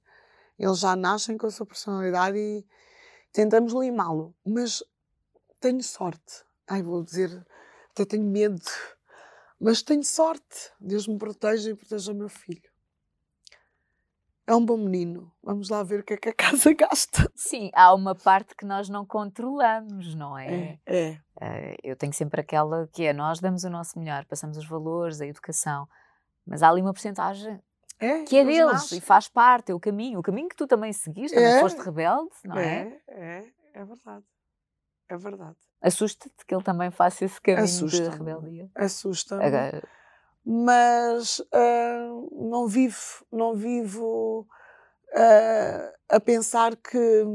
Eles já nascem com a sua personalidade e tentamos limá-lo. Mas tenho sorte. Ai, vou dizer, até tenho medo. Mas tenho sorte. Deus me proteja e proteja o meu filho é um bom menino. Vamos lá ver o que é que a casa gasta. Sim, há uma parte que nós não controlamos, não é? É. é. Eh, eu tenho sempre aquela que é: nós damos o nosso melhor, passamos os valores, a educação, mas há ali uma porcentagem é, que é deles e faz parte, é o caminho. O caminho que tu também seguiste, também é. foste rebelde, não é? É, é, é verdade. É verdade. Assusta-te que ele também faça esse caminho Assusta de rebeldia? Assusta-me mas uh, não vivo, não vivo uh, a pensar que,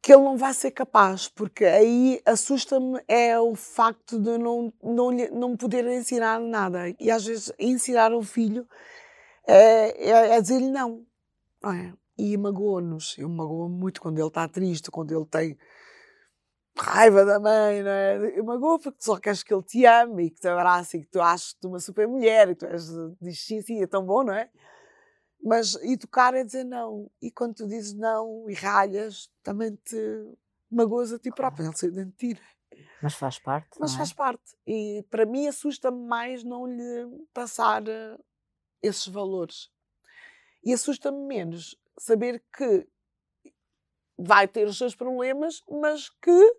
que ele não vai ser capaz, porque aí assusta-me é o facto de não, não, não poder ensinar nada. E às vezes ensinar um filho é, é, é dizer-lhe não. é? e magoa-nos. Eu magoa muito quando ele está triste, quando ele tem raiva da mãe, não é? Eu magoa porque tu só queres que ele te ame e que te abrace e que tu aches-te uma super mulher e tu és, dizes sim, sim, é tão bom, não é? Mas educar é dizer não. E quando tu dizes não e ralhas, também te magoas a ti próprio. Ele se de ti. Mas faz parte. Mas é? faz parte. E para mim assusta-me mais não lhe passar eh, esses valores. E assusta-me menos saber que vai ter os seus problemas, mas que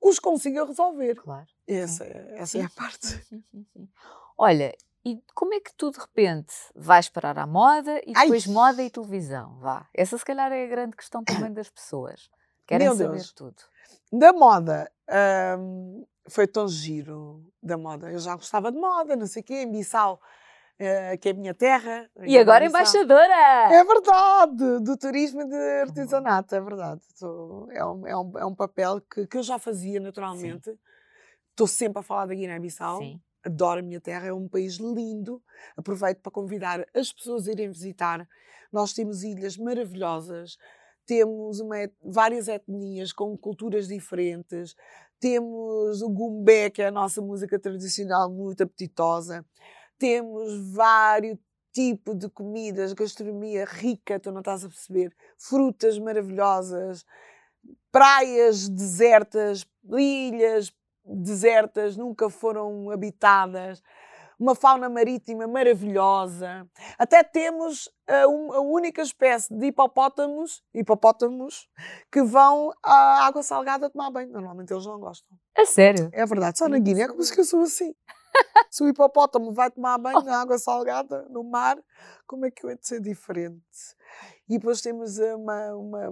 os consiga resolver. Claro. Essa, é, essa sim, é a parte. Sim, sim, Olha, e como é que tu de repente vais parar à moda e depois Ai. moda e televisão? Vá. Essa se calhar é a grande questão também das pessoas. Querem Meu saber Deus. tudo. Da moda, hum, foi tão giro da moda. Eu já gostava de moda, não sei o quê, em Bissau uh, que é a minha terra. E agora embaixadora! É verdade! Do turismo e de artesanato, é verdade. é, um, é, um, é um papel que, que eu já fazia naturalmente. Estou sempre a falar da Guiné-Bissau. Adoro a minha terra, é um país lindo. Aproveito para convidar as pessoas a irem visitar. Nós temos ilhas maravilhosas, temos uma, várias etnias com culturas diferentes, temos o gumbé, que é a nossa música tradicional muito apetitosa, temos vários tipos de comidas, gastronomia rica, tu não estás a perceber, frutas maravilhosas, praias desertas, ilhas desertas, nunca foram habitadas, uma fauna marítima maravilhosa. Até temos a, a única espécie de hipopótamos, hipopótamos que vão à água salgada tomar banho. Normalmente eles não gostam. É sério? É verdade. Só na Guiné é como se eu sou assim. Se o hipopótamo vai tomar banho na água salgada, no mar, como é que eu hei de ser diferente? E depois temos uma, uma,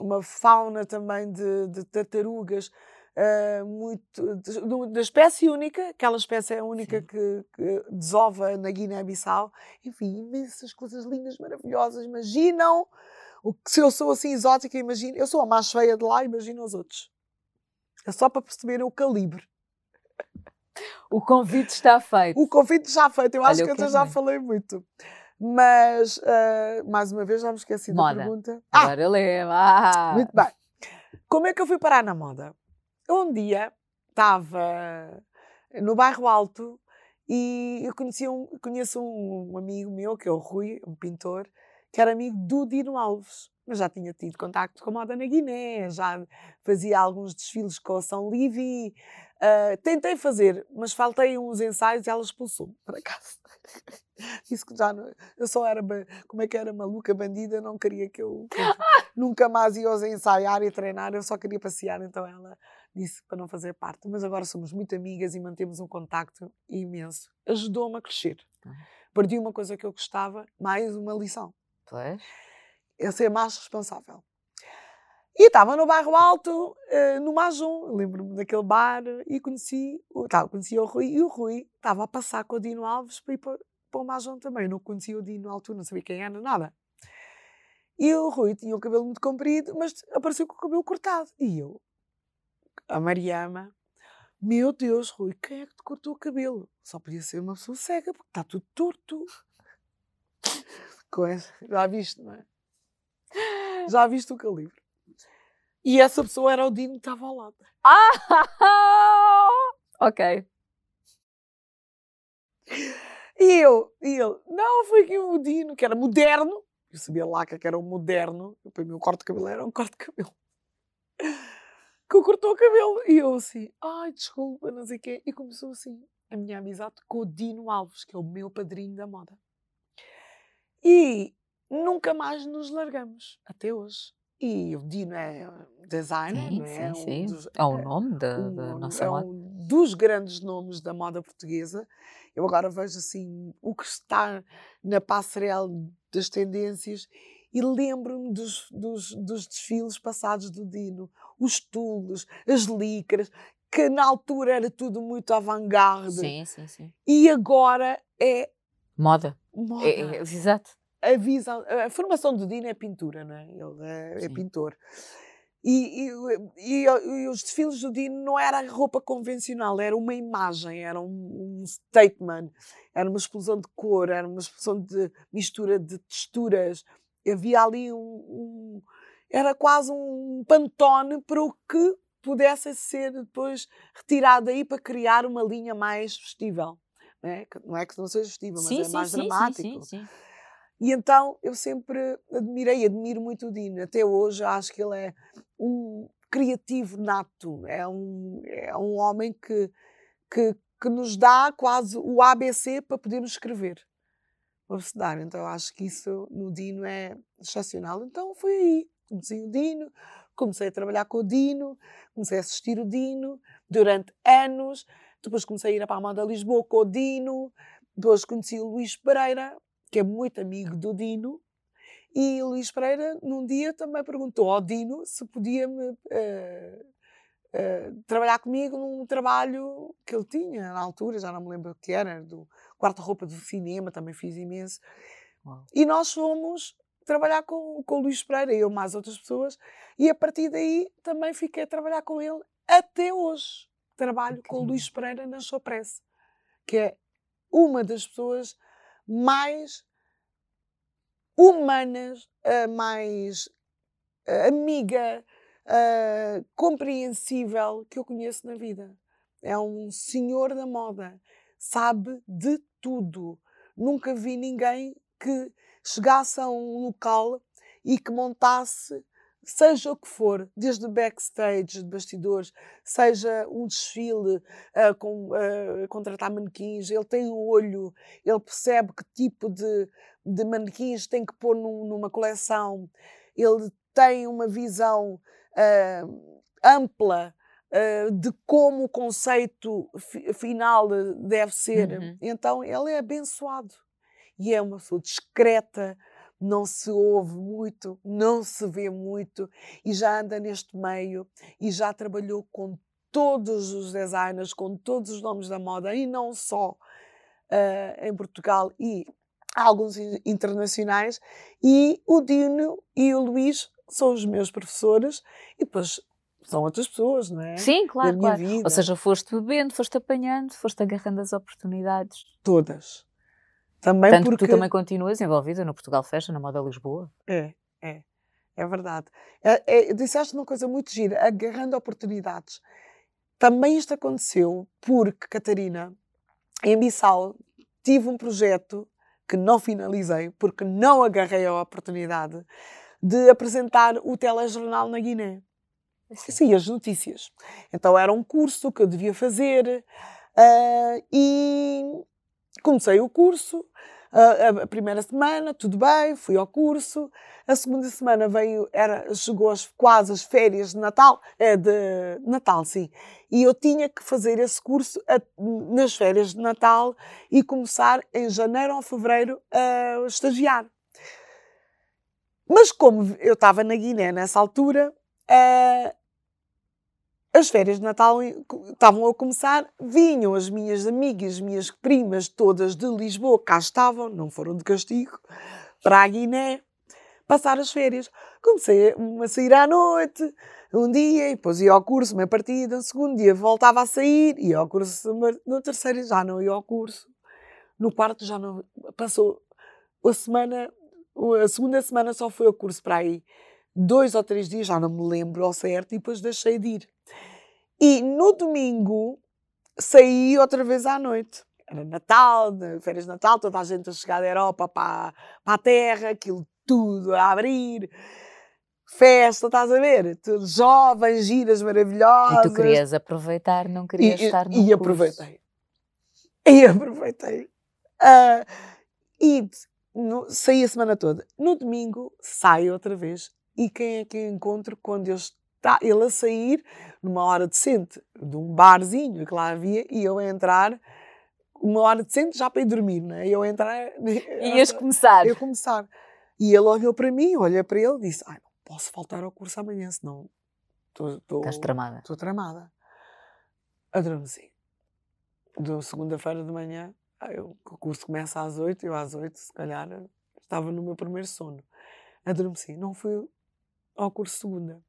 uma fauna também de, de tartarugas uh, muito da espécie única, aquela espécie é a única que, que, desova na Guiné-Bissau. Enfim, imensas coisas lindas, maravilhosas. Imaginam o que se eu sou assim exótica, imagino, eu sou a mais feia de lá, imagino os outros. É só para perceberem o calibre. O convite está feito. O convite já feito. Eu acho Olha, que eu já falei muito. Mas, uh, mais uma vez, já me esqueci moda. da pergunta. Ah! Agora ah, leva. Ah. Muito bem. Como é que eu fui parar na moda? Um dia estava no bairro Alto e eu conheci um, conheço um, um amigo meu, que é o Rui, um pintor, que era amigo do Dino Alves. Mas já tinha tido contacto com a moda na Guiné, já fazia alguns desfiles com a São Livi, Uh, tentei fazer, mas faltei uns ensaios e ela expulsou-me, por acaso. Disse que já não, eu só era, como é que era, maluca, bandida, não queria que eu, que eu nunca mais ia ensaiar e treinar, eu só queria passear, então ela disse para não fazer parte. Mas agora somos muito amigas e mantemos um contacto imenso. Ajudou-me a crescer. Perdi uma coisa que eu gostava, mais uma lição. Pois. Eu ser mais responsável. E estava no bairro alto, uh, no Majum, lembro-me daquele bar, e conheci, tá, conheci o Rui, e o Rui estava a passar com o Dino Alves para ir para, para o Majum também. Eu não conhecia o Dino na altura, não sabia quem era, nada. E o Rui tinha o cabelo muito comprido, mas apareceu com o cabelo cortado. E eu, a Mariama, meu Deus, Rui, quem é que te cortou o cabelo? Só podia ser uma pessoa cega, porque está tudo torto. Já viste, não é? Já viste o calibre. E essa pessoa era o Dino que estava ao lado. Ah! ok. E eu, e ele, não, foi aqui o Dino, que era moderno. Eu sabia lá que era um moderno. Para mim, o corte de cabelo era um corte de cabelo. Que eu cortou o cabelo. E eu assim, ai, desculpa, não sei o quê. E começou assim a minha amizade com o Dino Alves, que é o meu padrinho da moda. E nunca mais nos largamos, até hoje. E o Dino é designer, sim, é? Sim, um dos, é o nome da, um, da nossa é moda. um dos grandes nomes da moda portuguesa. Eu agora vejo assim o que está na passarela das tendências e lembro-me dos, dos, dos, desfiles passados do Dino, os tulos, as licras, que na altura era tudo muito avant-garde. Sim, sim, sim. E agora é moda. moda. É, é, exato a visão, a formação do Dino é pintura, não é? Ele é, é pintor. E, e, e, e, os desfiles do Dino não era roupa convencional, era uma imagem, era um, um, statement, era uma explosão de cor, era uma explosão de mistura de texturas. Havia ali um. um era quase um pantone para o que pudesse ser depois retirado aí para criar uma linha mais vestível. Não é, não é que não seja vestível, mas sim, é sim, mais sim, dramático. Sim, sim, e então eu sempre admirei, admiro muito o Dino. Até hoje acho que ele é um criativo nato, é um, é um homem que, que, que nos dá quase o ABC para podermos escrever. Se dar. Então acho que isso no Dino é excepcional. Então foi aí. Comecei o Dino, comecei a trabalhar com o Dino, comecei a assistir o Dino durante anos. Depois comecei a ir para a moda Lisboa com o Dino. Depois conheci o Luís Pereira, que é muito amigo do Dino, e o Luís Pereira, num dia, também perguntou ao Dino se podia me, uh, uh, trabalhar comigo num trabalho que ele tinha na altura, já não me lembro o que era, do quarto-roupa do cinema, também fiz imenso. E nós fomos trabalhar com, com o Luís Pereira, eu mais outras pessoas, e a partir daí também fiquei a trabalhar com ele até hoje. Trabalho com o Luís Pereira na Showpress, que é uma das pessoas mais humanas, uh, mais uh, amiga, uh, compreensível que eu conheço na vida. É um senhor da moda, sabe de tudo. Nunca vi ninguém que chegasse a um local e que montasse seja o que for, desde backstage, de bastidores, seja um desfile, uh, com, uh, contratar manequins, ele tem um olho, ele percebe que tipo de, de manequins tem que pôr num, numa coleção, ele tem uma visão uh, ampla de como o conceito final deve ser. Uhum. Então ele é abençoado e é uma pessoa discreta, não se ouve muito, não se vê muito e já anda neste meio e já trabalhou com todos os designers, com todos os nomes da moda e não só uh, em Portugal e alguns internacionais. E o Dino e o Luís são os meus professores e depois são outras pessoas, não é? Sim, claro, claro. Vida. Ou seja, foste bebendo, foste apanhando, foste agarrando as oportunidades. Todas. Também Tanto porque... que tu também continuas envolvida no Portugal Fashion, na moda Lisboa. É, é. É verdade. É, é, disseste uma coisa muito gira, agarrando oportunidades. Também isto aconteceu porque, Catarina, em Bissau, tive um projeto que não finalizei, porque não agarrei a oportunidade de apresentar o telejornal na Guiné. Sim, as notícias. Então era um curso que eu devia fazer uh, e Comecei o curso, a, a, primeira semana, tudo bem, fui ao curso. A segunda semana veio, era, chegou as, quase as férias de Natal, é de Natal, sim. E eu tinha que fazer esse curso a, nas férias de Natal e começar em janeiro ou fevereiro a estagiar. Mas como eu estava na Guiné nessa altura, uh, as férias de Natal estavam a começar, vinham as minhas amigas, as minhas primas, todas de Lisboa, cá estavam, não foram de castigo, para a Guiné, passar as férias. Comecei a sair à noite, um dia, e depois ia ao curso, uma partida, no segundo dia voltava a sair, ia ao curso, no terceiro já não ia ao curso, no quarto já não, passou a semana, a segunda semana só foi ao curso para aí, dois ou três dias, já não me lembro ao certo, e depois deixei de ir. E no domingo saí outra vez à noite. Era Natal, férias de Natal, toda a gente a chegar da Europa para, para a terra, aquilo tudo a abrir. Festa, estás a ver? Tudo jovens, giras maravilhosas. E tu querias aproveitar, não querias e, estar no E curso. aproveitei. E aproveitei. Uh, e no, saí a semana toda. No domingo saio outra vez. E quem é que eu encontro quando eu está ele a sair numa hora decente de um barzinho que lá havia e eu a entrar uma hora decente já para ir dormir, né? E eu a entrar. Ias começar. Eu começar. E ele olhou para mim, olhei para ele e disse: Ai, não posso faltar ao curso amanhã, senão. Estou. Estás tramada. Estou tramada. Adormeci. De segunda-feira de manhã, eu, o curso começa às oito, eu às oito, se calhar, estava no meu primeiro sono. Adormeci. Não fui ao curso segunda.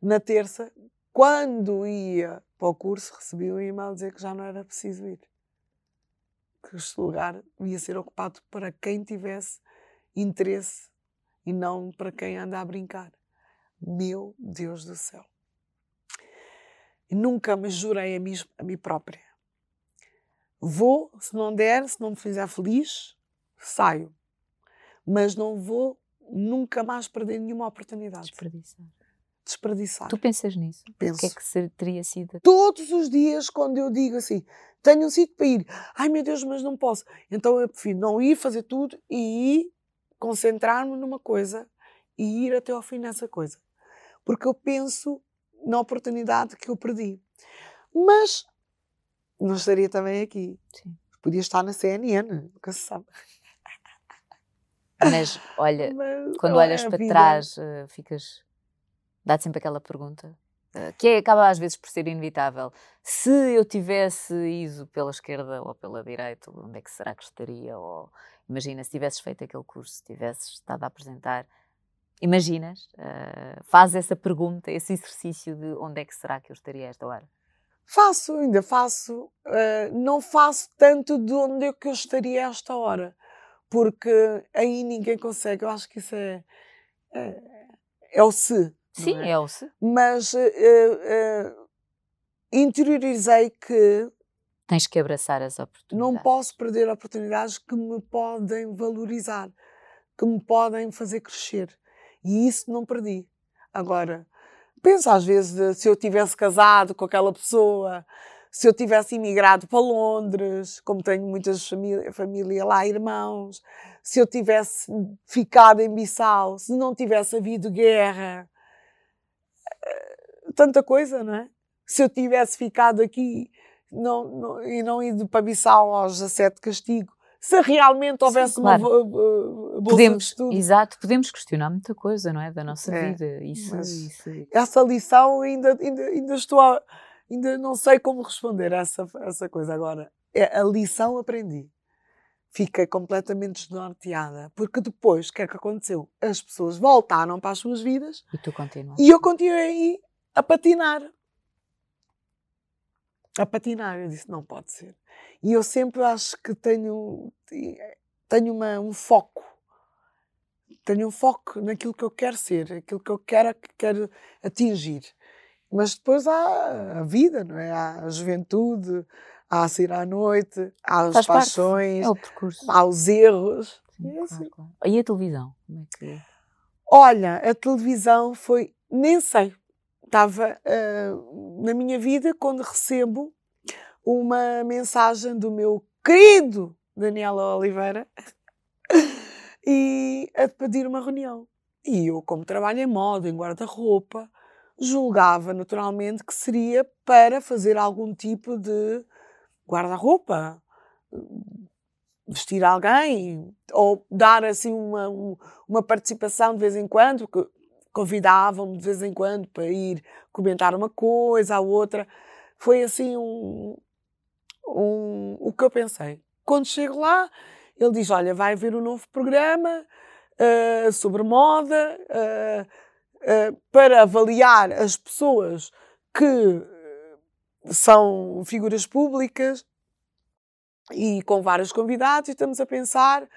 Na terça, quando ia para o curso, recebi um e-mail dizer que já não era preciso ir. Que este lugar ia ser ocupado para quem tivesse interesse e não para quem anda a brincar. Meu Deus do céu. Nunca me jurei a mim, a mim própria. Vou, se não der, se não me fizer feliz, saio. Mas não vou nunca mais perder nenhuma oportunidade. Desperdiçar. Desperdiçar. Tu pensas nisso? Penso. O que é que teria sido? Todos os dias, quando eu digo assim, tenho um sítio para ir, ai meu Deus, mas não posso. Então eu prefiro não ir fazer tudo e ir concentrar-me numa coisa e ir até ao fim nessa coisa. Porque eu penso na oportunidade que eu perdi. Mas não estaria também aqui. Sim. Podia estar na CNN, nunca se sabe. Mas, olha, Mas, quando olhas é para vida. trás, eh, ficas. Dá-te sempre aquela pergunta. eh, que é- acaba às vezes por ser inevitável. Se eu tivesse ido pela esquerda ou pela direita, onde é que será que estaria? Ou imagina se tivesses feito aquele curso, se tivesses estado a apresentar. Imaginas? eh, faz essa pergunta, esse exercício de onde é que será que eu estaria a esta hora? Faço, ainda faço. eh, não faço tanto de onde é que eu estaria a esta hora, porque aí ninguém consegue. Eu acho que isso é, é, é o se. Sim, é? é o se. Mas eh, eh, interiorizei que Tens que abraçar as oportunidades. não posso perder oportunidades que me podem valorizar, que me podem fazer crescer. E isso não perdi. Agora, penso às vezes de, se eu tivesse casado com aquela pessoa, se eu tivesse imigrado para Londres, como tenho muitas família, família lá, irmãos, se eu tivesse ficado em Bissau, se não tivesse havido guerra, eh, tanta coisa, não é? Se eu tivesse ficado aqui não, não- e não ido para Bissau aos 17 de castigo, se realmente houvesse claro. uma vo- vo- bolsa de Podemos, estudo. exato, podemos questionar muita coisa, não é? Da nossa É, vida. Isso, isso. essa lição ainda, ainda, ainda estou a, ainda não sei como responder a essa, a essa coisa agora. É, a lição aprendi. Fiquei completamente desnorteada. Porque depois, o que é que aconteceu? As pessoas voltaram para as suas vidas E tu continuas. e eu continuei a patinar. A patinar. Eu disse, não pode ser. E eu sempre acho que tenho, tenho uma, um foco. Tenho um foco naquilo que eu quero ser, aquilo que eu quero, que quero atingir. Mas depois há a vida, não é? Há a juventude, há a sair à noite, há as Faz paixões, É há os erros. Sim, É claro, assim. claro. E a televisão? Como é que. Olha, a televisão foi, nem sei, estava ah, na minha vida quando recebo uma mensagem do meu querido Daniela Oliveira e a pedir uma reunião. E eu, como trabalho em moda, em guarda-roupa, julgava naturalmente que seria para fazer algum tipo de guarda-roupa, vestir alguém ou dar assim uma, um- uma participação de vez em quando, porque convidavam-me de vez em quando para ir comentar uma coisa, a outra. Foi assim um, um, o que eu pensei. Quando chego lá, ele diz: Olha, vai haver um novo programa ah, sobre moda ah, para avaliar as pessoas que ah, são figuras públicas e com vários convidados, estamos a pensar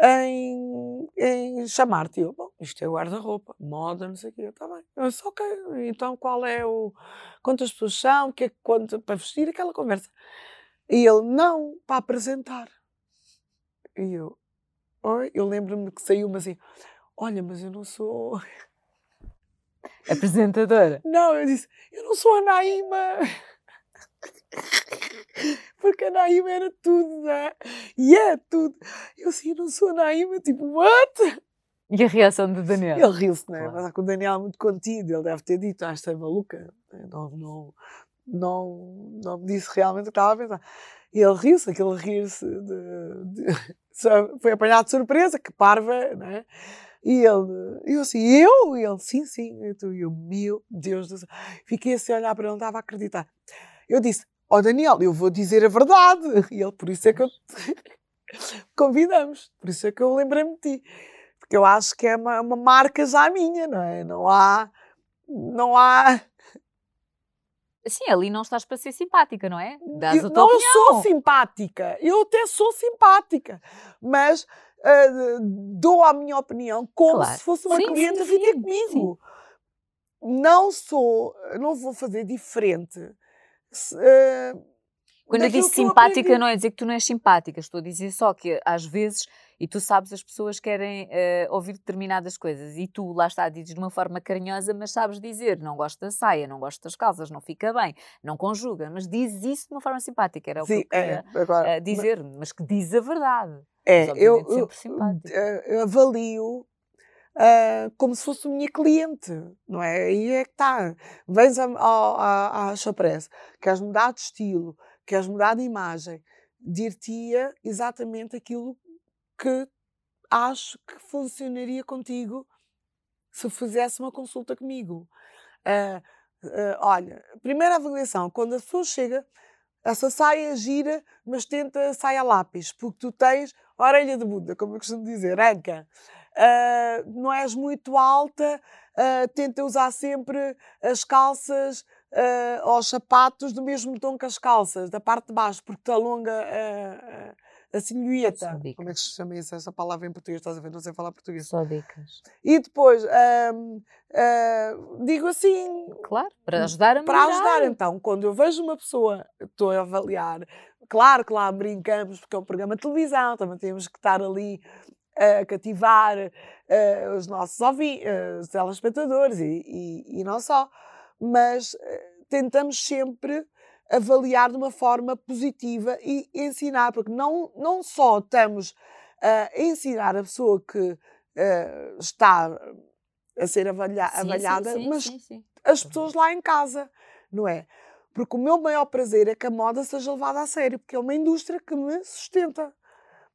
em, em chamar-te. Eu, bom, isto é guarda-roupa, moda, não sei o quê. Está bem. Eu disse, ok, então qual é o. Quantas pessoas são? Que é quanto para vestir? Aquela conversa. E ele, não, para apresentar. E eu, oi, eu lembro-me que saiu-me assim: olha, mas eu não sou. Apresentadora. Não, eu disse, eu não sou a Naima. Porque a Naima era tudo, né? E é tudo. Eu assim, eu não sou a Naima, tipo, what? E a reação do Daniel? Ele riu-se, né? Claro. Mas o Daniel é muito contido, ele deve ter dito, ah, esta é maluca. Não, não, não, não me disse realmente o que estava a pensar. E ele riu-se, aquele rir-se de, de- foi apanhado de surpresa, que parva, né? E ele, eu assim, eu? E ele, sim, sim. E tu, e eu, meu Deus do céu. Fiquei assim a olhar para ele, não estava a acreditar. Eu disse, ó Daniel, eu vou dizer a verdade. E ele, por isso é que eu convidamos, por isso é que eu lembrei-me de ti. Porque eu acho que é uma, uma marca já minha, não é? Não há, não há. Sim, ali não estás para ser simpática, não é? Dás Eu a tua não opinião. sou simpática, eu até sou simpática, mas ah, dou a minha opinião como Claro. se fosse uma Sim, cliente sim, a vir ter sim, comigo. Não sou, não vou fazer diferente. ah, Quando eu disse eu simpática, aprendi. não é dizer que tu não és simpática, estou a dizer só que às vezes, e tu sabes, as pessoas querem eh, ouvir determinadas coisas e tu lá está, dizes de uma forma carinhosa, mas sabes dizer, não gosto da saia, não gosto das calças, não fica bem, não conjuga, mas dizes isso de uma forma simpática, era o que Sim, eu queria é, agora, eh, dizer, mas que diz a verdade. É, eu, eu, eh, eu avalio ah, como se fosse minha cliente, não é? Aí é que está. Vens a- ao- à, à Chapresse, queres mudar de estilo, queres mudar de imagem, dir-te-ia exatamente aquilo que acho que funcionaria contigo se fizesse uma consulta comigo. Ah, ah, olha, primeira avaliação, quando a pessoa chega, essa saia gira, mas tenta saia lápis, porque tu tens orelha de Buda, como eu costumo dizer, anca. Ah, não és muito alta, ah, tenta usar sempre as calças ah, ou os sapatos do mesmo tom que as calças, da parte de baixo, porque te alonga a silhueta. Como é que se chama isso, essa palavra em português? Estás a ver? Não sei falar português. Só dicas. E depois, ah, digo assim, Claro, para ajudar a para melhorar. ajudar, então, quando eu vejo uma pessoa, estou a avaliar, claro que lá brincamos, porque é um programa de televisão, também temos que estar ali a cativar eh, os nossos ouvintes, os telespectadores e, e- e não só, mas eh, tentamos sempre avaliar de uma forma positiva e ensinar, porque não, não só estamos a ensinar a pessoa que eh, está a ser avalia- Sim, avaliada, sim, mas sim, sim. as pessoas lá em casa, não é? Porque o meu maior prazer é que a moda seja levada a sério, porque é uma indústria que me sustenta.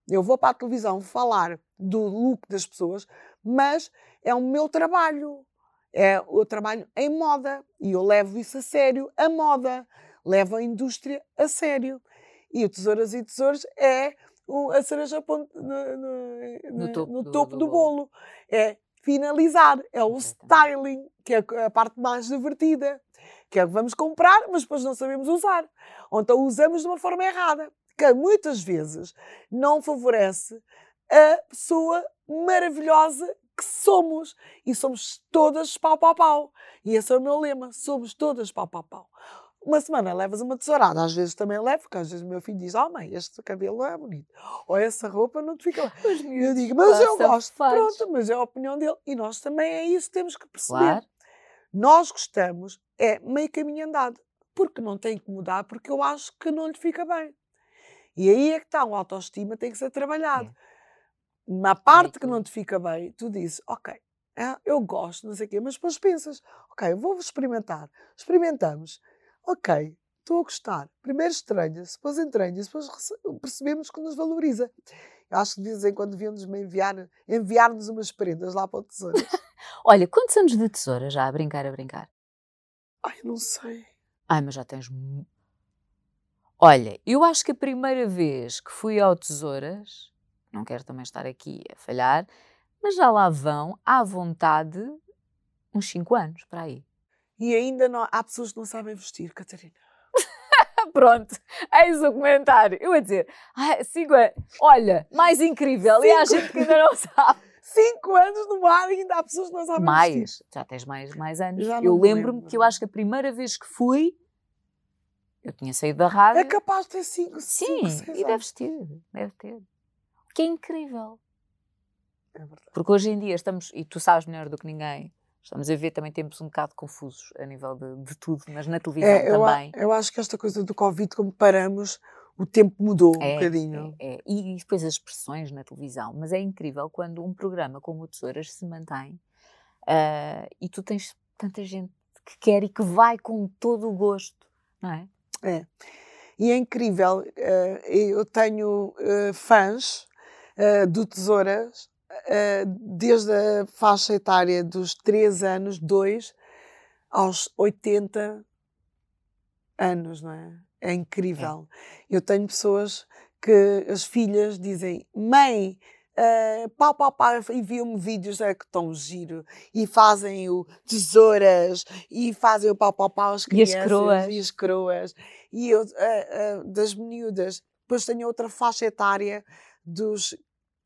Eu vou para a televisão falar do look das pessoas, mas é o meu trabalho. É o trabalho em moda. E eu levo isso a sério, a moda. Levo a indústria a sério. E o Tesouras e Tesouros é o- a cereja no, no- No topo no do- topo do do bolo. bolo. É finalizar, é o styling, que é a parte mais divertida, que é o que vamos comprar, mas depois não sabemos usar. Ou então usamos de uma forma errada, que muitas vezes não favorece a pessoa maravilhosa que somos. E somos todas pau, pau, pau. E esse é o meu lema: somos todas pau, pau, pau. Uma semana levas uma tesourada, às vezes também levo, porque às vezes o meu filho diz: Oh, mãe, este cabelo não é bonito, ou essa roupa não te fica E eu digo, mas eu gosto. fados. Pronto, mas é a opinião dele. E nós também é isso que temos que perceber. Claro. Nós gostamos, é meio caminho andado. Porque não tem que mudar, porque eu acho que não lhe fica bem. E aí é que está, o autoestima tem que ser trabalhado. Na parte que tudo. não te fica bem, tu dizes, ok, é, eu gosto, não sei o quê, mas depois pensas, ok, eu vou experimentar. Experimentamos. Ok, estou a gostar. Primeiro estranha-se, depois entranha-se, depois percebemos que nos valoriza. Eu acho que de vez em quando deviam-nos enviar, enviar-nos umas prendas lá para o tesouro. Olha, quantos anos de tesoura já a brincar, a brincar? Ai, não sei. Ai, mas já tens. Olha, eu acho que a primeira vez que fui ao Tesouras, não quero também estar aqui a falhar, mas já lá vão, à vontade, uns 5 anos, para aí. E ainda não, há pessoas que não sabem vestir, Catarina. Pronto, eis o comentário. Eu ia dizer, ai, cinco anos, olha, mais incrível, e há Cinco gente que ainda não sabe. Cinco anos no mar e ainda há pessoas que não sabem vestir. Mais, já tens mais, mais anos. Eu lembro-me lembro. que eu acho que a primeira vez que fui, eu tinha saído da rádio. É capaz de ter cinco, Sim, cinco e deves ter, deve ter. O que é incrível. É verdade. Porque hoje em dia estamos, e tu sabes melhor do que ninguém, estamos a ver também tempos um bocado confusos a nível de, de tudo, mas na televisão É, eu, a- também. eu acho que esta coisa do Covid, como paramos, o tempo mudou um É, bocadinho. é, é. E, e depois as expressões na televisão. Mas é incrível quando um programa como o Tesouras se mantém ah, e tu tens tanta gente que quer e que vai com todo o gosto, não é? E é incrível, eh, eu tenho eh, fãs do Tesouras desde a faixa etária dos 3 anos, 2, aos 80 anos, não é? É incrível. Eu tenho pessoas que as filhas dizem: Mãe, Uh, pau, pau, pau, enviam-me vídeos é, que estão giro e fazem o tesouras e fazem o pau, pau, pau as crianças e as croas e, as croas, e eu, uh, uh, das miúdas. Depois tenho outra faixa etária dos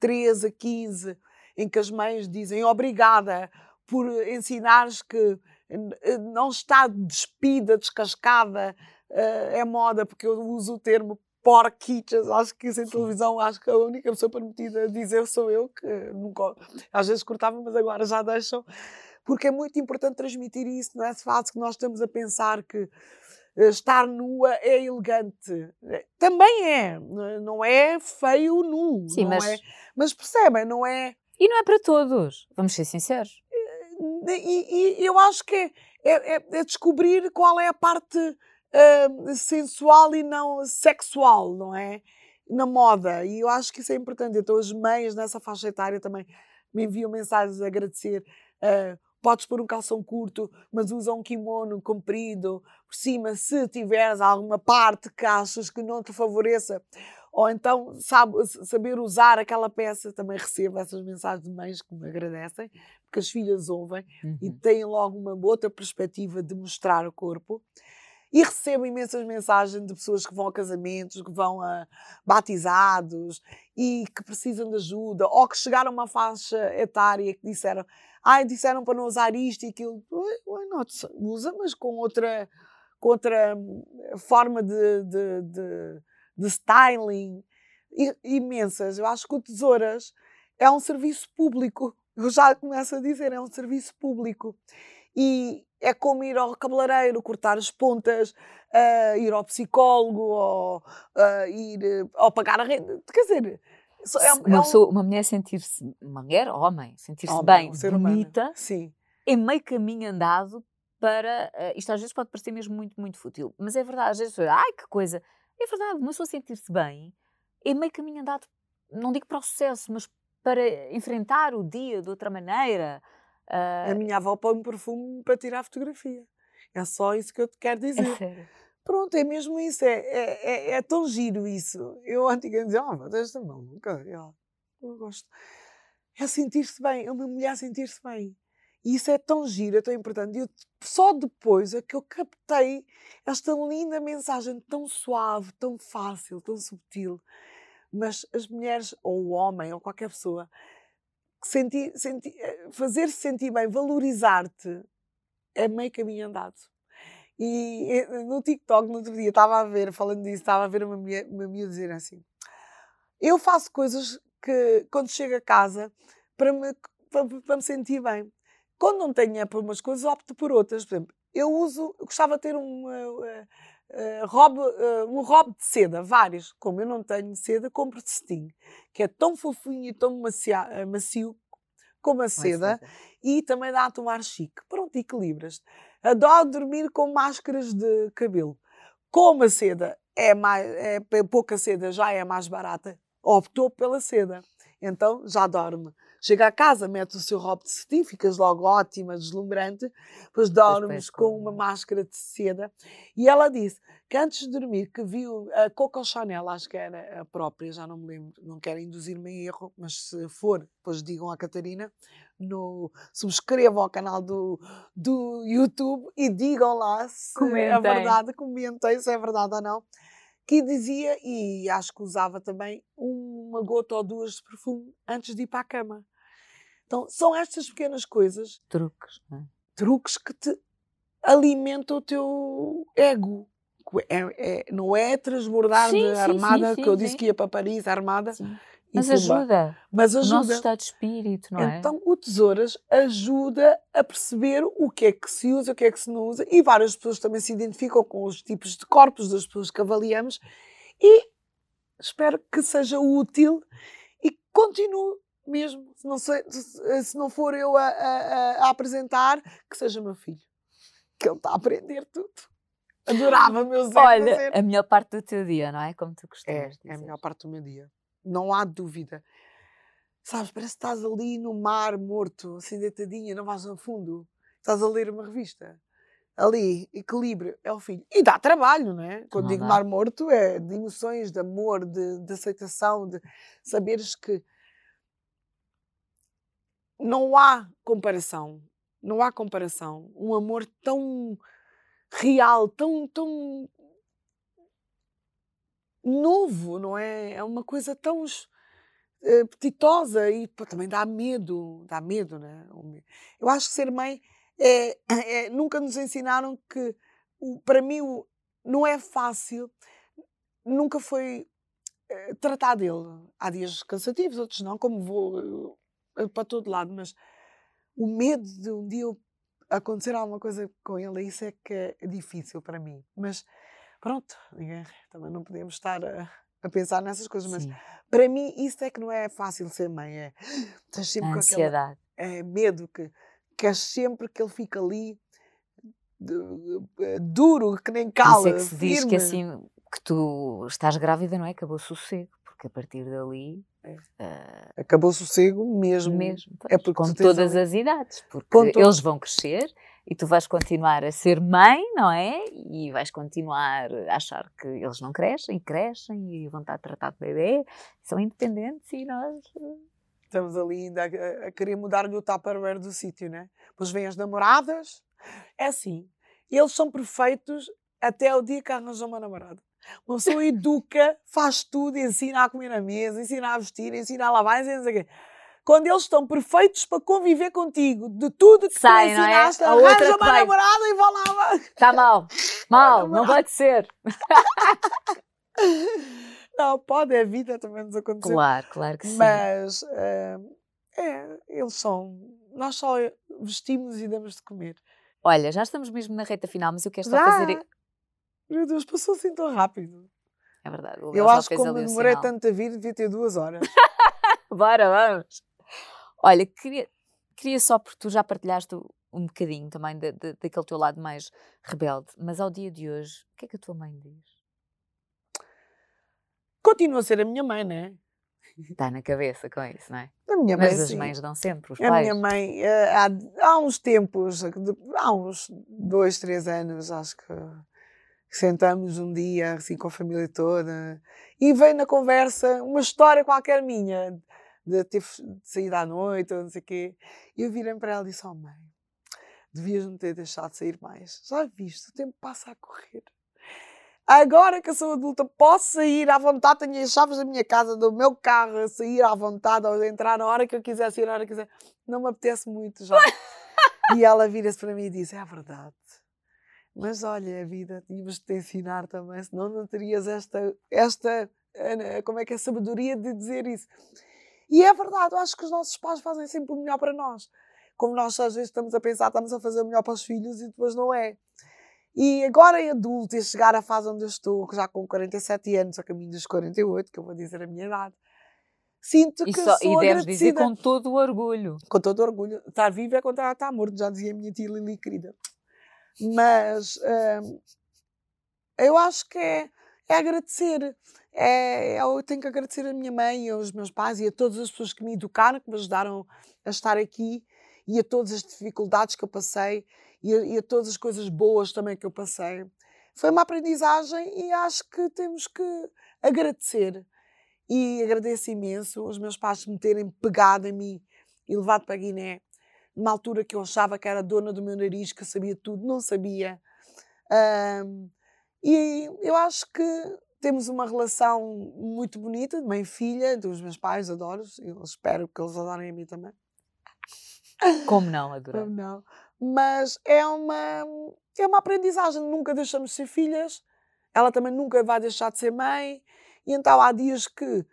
13 a 15, em que as mães dizem obrigada por ensinares que não está despida, descascada, é moda, porque eu uso o termo porquitas, acho que isso em televisão, acho que a única pessoa permitida a dizer sou eu, que nunca, às vezes cortava, mas agora já deixam, porque é muito importante transmitir isso, não é fácil que nós estamos a pensar que eh, estar nua é elegante. Eh, também é, não é feio nu, Sim, mas... É, mas percebem, não é... E não é para todos, vamos ser sinceros. Eh, e, e eu acho que é, é, é descobrir qual é a parte uh, sensual e não sexual, não é? Na moda. E eu acho que isso é importante. Então, as meias nessa faixa etária também me enviam mensagens a agradecer. Uh, podes pôr um calção curto, mas usa um kimono comprido por cima, se tiveres alguma parte que achas que não te favoreça. Ou então sabe, saber usar aquela peça, também recebo essas mensagens de mães que me agradecem, porque as filhas ouvem uhum. e têm logo uma outra perspectiva de mostrar o corpo. E recebo imensas mensagens de pessoas que vão a casamentos, que vão a batizados e que precisam de ajuda, ou que chegaram a uma faixa etária que disseram, ai, disseram para não usar isto e aquilo. Why not? Usa, mas com outra, com outra hum, forma de, de, de, de styling. I, imensas. Eu acho que o Tesouras é um serviço público. Eu já começo a dizer, é um serviço público. E, é como ir ao cabeleireiro, cortar as pontas, uh, ir ao psicólogo, ou uh, ir ou pagar a renda. Quer dizer, é, uma, é um... pessoa, uma mulher sentir-se, uma mulher, homem, sentir-se bem, bonita, Sim. é meio caminho andado para. Uh, isto às vezes pode parecer mesmo muito, muito fútil, mas é verdade. Às vezes, ai que coisa. É verdade, uma pessoa sentir-se bem é meio caminho andado, não digo para o sucesso, mas para enfrentar o dia de outra maneira. Uh... A minha avó põe um perfume para tirar fotografia. É só isso que eu te quero dizer. É sério? Pronto, é mesmo isso. É, é, é, é tão giro isso. Eu antigamente dizia, oh, mas esta não, nunca. Eu, eu gosto. É sentir-se bem. É uma mulher sentir-se bem. E isso é tão giro, é tão importante. E só depois é que eu captei esta linda mensagem tão suave, tão fácil, tão subtil. Mas as mulheres, ou o homem, ou qualquer pessoa, sentir, sentir, eh, fazer-se sentir bem, valorizar-te, é meio caminho andado. E eh, no TikTok, no outro dia, estava a ver, falando disso, estava a ver uma minha, uma minha dizer assim: Eu faço coisas que, quando chego a casa, para me, para, para me sentir bem. Quando não tenho por umas coisas, opto por outras. Por exemplo, eu uso, eu gostava de ter um, uh, uh, robe, uh, um robe de seda, vários. Como eu não tenho seda, compro de cetim, que é tão fofinho e tão macia, macio como a seda e também dá a tomar chique. Pronto, equilibras. Adoro dormir com máscaras de cabelo. Como a seda é, mais, é pouca seda, já é mais barata, optou pela seda. Então já dorme. Chega a casa, mete o seu roubo de cetim, ficas logo ótima, deslumbrante, depois dormes com uma máscara de seda. E ela disse que antes de dormir, que viu a Coco Chanel, acho que era a própria, já não me lembro, não quero induzir-me em erro, mas se for, depois digam à Catarina, no, subscrevam ao canal do, do YouTube e digam lá se comentem. é verdade, comentem se é verdade ou não que dizia, e acho que usava também, uma gota ou duas de perfume antes de ir para a cama. Então, são estas pequenas coisas. Truques, é? Truques que te alimentam o teu ego. É, é, não é transbordar sim, de armada, sim, que eu disse que ia para Paris armada. Mas ajuda. Mas ajuda. O nosso estado de espírito, não é? Então, o Tesouras ajuda a perceber o que é que se usa, o que é que se não usa, e várias pessoas também se identificam com os tipos de corpos das pessoas que avaliamos, e espero que seja útil e continue mesmo, se não, sei, se não for eu a, a, a apresentar, que seja meu filho. Que ele está a aprender tudo. Adorava meus Olha, fazer. a melhor parte do teu dia, não é? Como tu costumas É, é a melhor parte do meu dia. Não há dúvida. Sabes, parece que estás ali no mar morto, assim deitadinha, não vais a fundo. Estás a ler uma revista. Ali, equilíbrio, é o filho. E dá trabalho, não é? Quando não digo dá. mar morto, é de emoções, de amor, de, de aceitação, de saberes que não há comparação. Não há comparação. Um amor tão real, tão, tão novo, não é? É uma coisa tão uh, apetitosa e pô, também dá medo, dá medo, né? Eu acho que ser mãe é, é nunca nos ensinaram que, para mim, não é fácil, nunca foi uh, tratar dele. Há dias cansativos, outros não, como vou para todo lado, mas o medo de um dia acontecer alguma coisa com ele, isso é que é difícil para mim. Mas pronto, também não podemos estar a, a pensar nessas coisas, mas Sim. para mim isso é que não é fácil ser mãe. É, estás sempre a ansiedade. com aquele é, medo que queres sempre que ele fique ali de, duro, que nem cala. Isso é que se diz que assim que tu estás grávida, não é? Acabou o sossego, porque a partir dali é. Uh, Acabou o sossego mesmo. mesmo é porque com todas ali... as idades, porque eles vão crescer e tu vais continuar a ser mãe, não é? E vais continuar a achar que eles não crescem, crescem e vão estar a tratar de bebê, são independentes e nós. Eh, Estamos ali ainda a, a querer mudar-lhe o tupperware do sítio, né? Depois vêm as namoradas. É assim, eles são perfeitos até o dia que arranjam uma namorada. Uma pessoa educa, faz tudo, ensina a comer na mesa, ensina a vestir, ensina a lavar, ensina a quando eles estão perfeitos para conviver contigo, de tudo que Sai, tu ensinaste, não é? a outra uma vai... namorada e vão lá. Está mal, mal, não pode ser. não, pode, é vida, também nos acontecer. Claro, claro que sim. Mas, uh, é, eles são, nós só vestimos e damos de comer. Olha, já estamos mesmo na reta final, mas eu quero só já? fazer... Meu Deus, passou assim tão rápido. É verdade. Eu acho que como demorei tanto a vir, devia ter duas horas. Bora, vamos. Olha, queria, queria só, porque tu já partilhaste um bocadinho também de, de, daquele teu lado mais rebelde, mas ao dia de hoje, o que é que a tua mãe diz? Continua a ser a minha mãe, não é? Está na cabeça com isso, não é? A minha mãe, Mas as mães dão sempre, os a pais. A minha mãe, eh, há, há uns tempos, há uns dois, três anos, acho que sentamos um dia, assim, com a família toda, e veio na conversa uma história qualquer minha, de ter saído à noite ou não sei o quê. E eu virei para ela e disse: Oh, mãe, devias não ter deixado de sair mais. Já viste, o tempo passa a correr. Agora que eu sou adulta, posso sair à vontade, tenho as chaves da minha casa, do meu carro, sair à vontade, ou entrar na hora que eu quiser, sair na hora que quiser. Não me apetece muito já. e ela vira-se para mim e diz: É verdade. Mas olha, a vida tínhamos de te ensinar também, senão não terias esta, esta, como é que é, sabedoria de dizer isso. E é verdade, eu acho que os nossos pais fazem sempre o melhor para nós. Como nós às vezes estamos a pensar, estamos a fazer o melhor para os filhos e depois não é. E agora em adulto, e chegar à fase onde eu estou, já com 47 anos, a caminho dos 48, que eu vou dizer a minha idade, sinto e que só, sou E deves dizer com todo o orgulho. Com todo o orgulho. Estar vivo é contra estar morto, já dizia a minha tia Lili querida. Mas hum, eu acho que é, é agradecer é, eu tenho que agradecer a minha mãe, aos meus pais e a todas as pessoas que me educaram, que me ajudaram a estar aqui e a todas as dificuldades que eu passei e a, e a todas as coisas boas também que eu passei. Foi uma aprendizagem e acho que temos que agradecer. E agradeço imenso os meus pais me terem pegado em mim e levado para a Guiné, numa altura que eu achava que era dona do meu nariz, que sabia tudo, não sabia. Um, e eu acho que temos uma relação muito bonita, de mãe e filha, dos meus pais, adoro-os. Eu espero que eles adorem a mim também. Como não adorar? Como não. Mas é uma, é uma aprendizagem. Nunca deixamos de ser filhas. Ela também nunca vai deixar de ser mãe. E então há dias que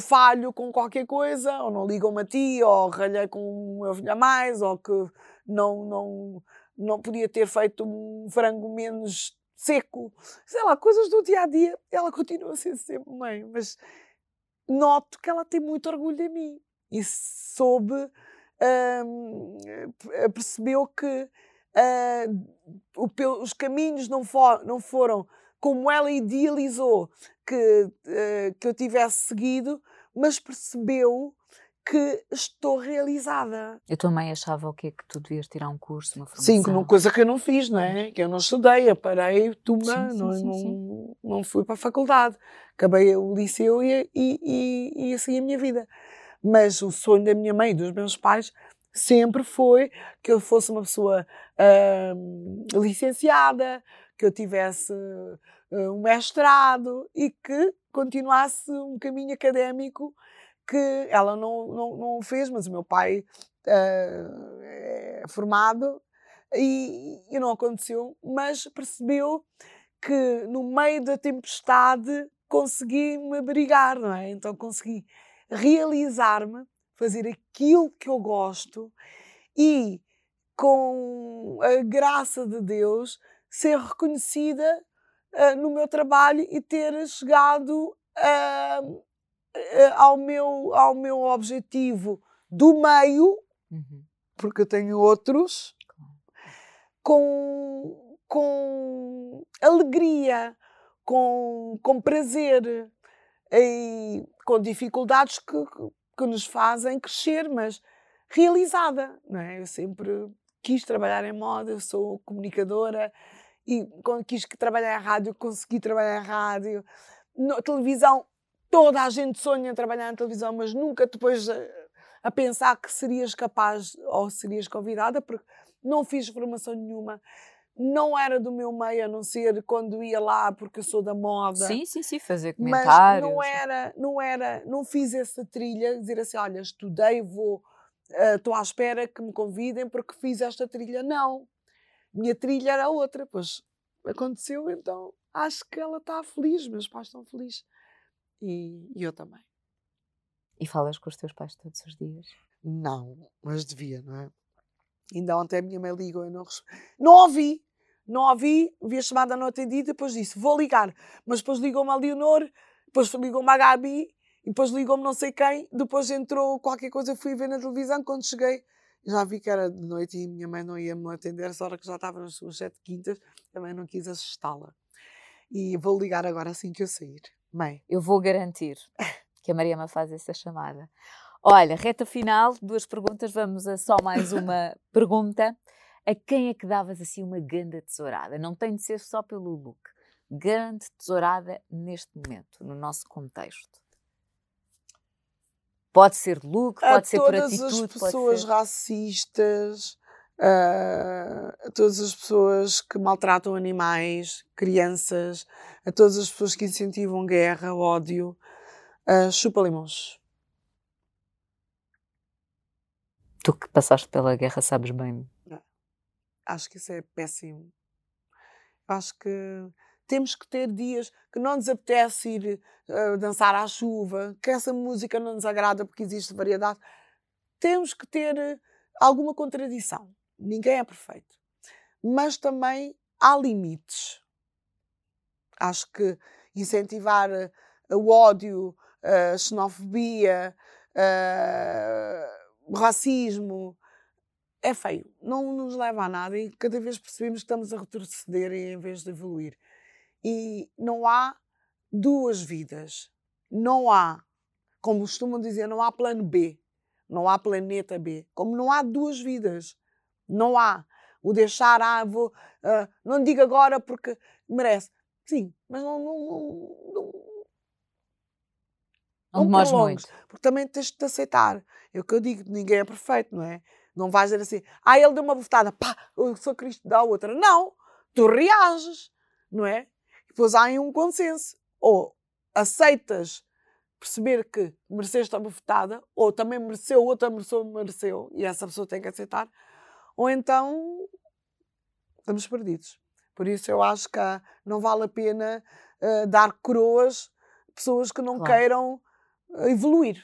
falho com qualquer coisa, ou não ligam-me a ti, ou ralhei com uma filha a mais, ou que não, não, não podia ter feito um frango menos seco, sei lá, coisas do dia a dia. Ela continua a ser sempre mãe, mas noto que ela tem muito orgulho de mim e soube, hum, percebeu que uh, os caminhos não, for, não foram como ela idealizou que, uh, que eu tivesse seguido, mas percebeu que estou realizada. Eu também achava o quê? Que tu devias tirar um curso, uma formação. Sim, uma coisa que eu não fiz, não é? Que eu não estudei, eu parei, tuma, sim, sim, não, sim, não, não fui para a faculdade. Acabei o liceu e, e, e, e assim a minha vida. Mas o sonho da minha mãe e dos meus pais sempre foi que eu fosse uma pessoa uh, licenciada, que eu tivesse uh, um mestrado e que continuasse um caminho académico que ela não, não, não fez, mas o meu pai uh, é formado e, e não aconteceu, mas percebeu que no meio da tempestade consegui me abrigar, não é? Então consegui realizar-me, fazer aquilo que eu gosto e com a graça de Deus ser reconhecida uh, no meu trabalho e ter chegado uh, ao, meu, ao meu objetivo do meio, uhum. porque eu tenho outros, com, com alegria, com, com prazer e com dificuldades que, que nos fazem crescer, mas realizada. Não é? Eu sempre quis trabalhar em moda, eu sou comunicadora e quando quis trabalhar em rádio, consegui trabalhar em rádio. Televisão, toda a gente sonha em trabalhar na televisão, mas nunca depois a, a pensar que serias capaz ou serias convidada, porque não fiz formação nenhuma não era do meu meio, a não ser quando ia lá porque eu sou da moda. Sim, sim, sim, fazer comentários. Mas não era, não era, não fiz essa trilha, dizer assim, olha, estudei, vou, uh, estou à espera que me convidem porque fiz esta trilha. Não, minha trilha era outra, pois aconteceu, então acho que ela está feliz, meus pais estão felizes. E, e eu também. E falas com os teus pais todos os dias? Não, mas devia, não é? Ainda ontem a minha mãe ligou, eu não Não ouvi, não ouvi, vi a chamada não atendida, depois disse, vou ligar. Mas depois ligou-me a Leonor, depois ligou-me a Gabi, depois ligou-me não sei quem, depois entrou qualquer coisa, fui ver na televisão, quando cheguei, já vi que era de noite e minha mãe não ia me atender, essa hora que já estava nas suas sete quintas, também não quis assustá-la. E vou ligar agora assim que eu sair. Mãe. Eu vou garantir que a Maria me faz essa chamada. Olha, reta final, duas perguntas, vamos a só mais uma pergunta. A quem é que davas assim uma grande tesourada? Não tem de ser só pelo look. Grande tesourada neste momento, no nosso contexto. Pode ser look, pode a ser por atitude. Todas as pessoas ser... racistas, a todas as pessoas que maltratam animais, crianças, a todas as pessoas que incentivam guerra, ódio, uh, chupa limões. Tu que passaste pela guerra sabes bem. Acho que isso é péssimo. Acho que temos que ter dias que não nos apetece ir uh, dançar à chuva, que essa música não nos agrada porque existe variedade. Temos que ter eh, alguma contradição. Ninguém é perfeito. Mas também há limites. Acho que incentivar uh, o ódio, a xenofobia, o racismo é feio, não nos leva a nada e cada vez percebemos que estamos a retroceder em vez de evoluir. E não há duas vidas, não há, como costumam dizer, não há plano B, não há planeta B, como não há duas vidas, não há. O deixar, ah, vou, uh, não digo agora porque merece. Sim, mas não, não, não, não não demores muito. Porque também tens de te aceitar. É o que eu digo, ninguém é perfeito, não é? Não vais dizer assim, ah, ele deu uma bofetada, pá, o São Cristo dá outra. Não, tu reages, não é? Depois há aí um consenso. Ou aceitas perceber que mereceste a bofetada, ou também mereceu, outra pessoa mereceu, e essa pessoa tem que aceitar, ou então estamos perdidos. Por isso eu acho que não vale a pena uh, dar coroas a pessoas que não claro. queiram evoluir.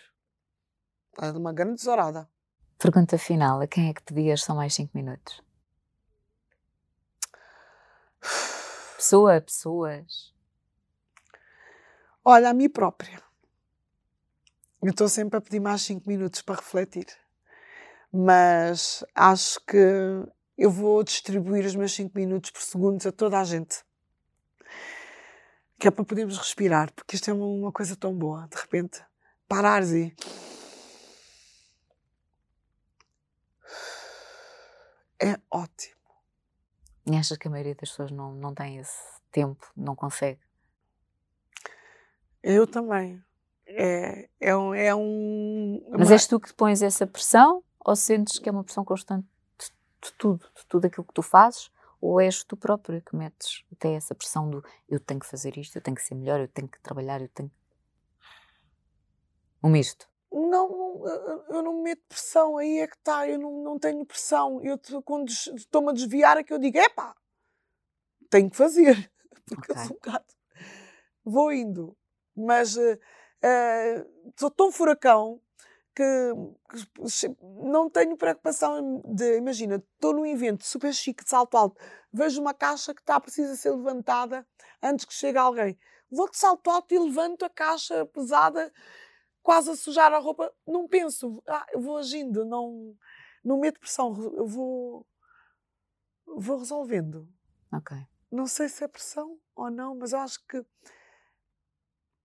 É uma grande tesourada. Pergunta final: a quem é que pedias só mais 5 minutos? Pessoa, pessoas. Olha, a mim própria. Eu estou sempre a pedir mais 5 minutos para refletir. Mas acho que eu vou distribuir os meus 5 minutos por segundos a toda a gente. Que é para podermos respirar, porque isto é uma coisa tão boa, de repente parares e. É ótimo. E achas que a maioria das pessoas não, não tem esse tempo, não consegue? Eu também. É, é um. É um Mas és tu que pões essa pressão Ou sentes que é uma pressão constante de, de tudo, de tudo aquilo que tu fazes? Ou és tu próprio que metes até essa pressão do eu tenho que fazer isto, eu tenho que ser melhor, eu tenho que trabalhar, eu tenho. Um misto. Não, eu não meto pressão, aí é que está, eu não, não tenho pressão. Eu, quando estou-me a desviar, é que eu digo: epá, tenho que fazer, porque okay. eu sou um bocado. Vou indo, mas uh, uh, sou tão furacão que, que, não tenho preocupação de, imagina, estou num evento super chique de salto alto, vejo uma caixa que está precisa ser levantada antes que chegue alguém. Vou de salto alto e levanto a caixa pesada quase a sujar a roupa, não penso, ah, eu vou agindo, não, não meto pressão, eu vou, vou resolvendo. Ok. Não sei se é pressão ou não, mas eu acho que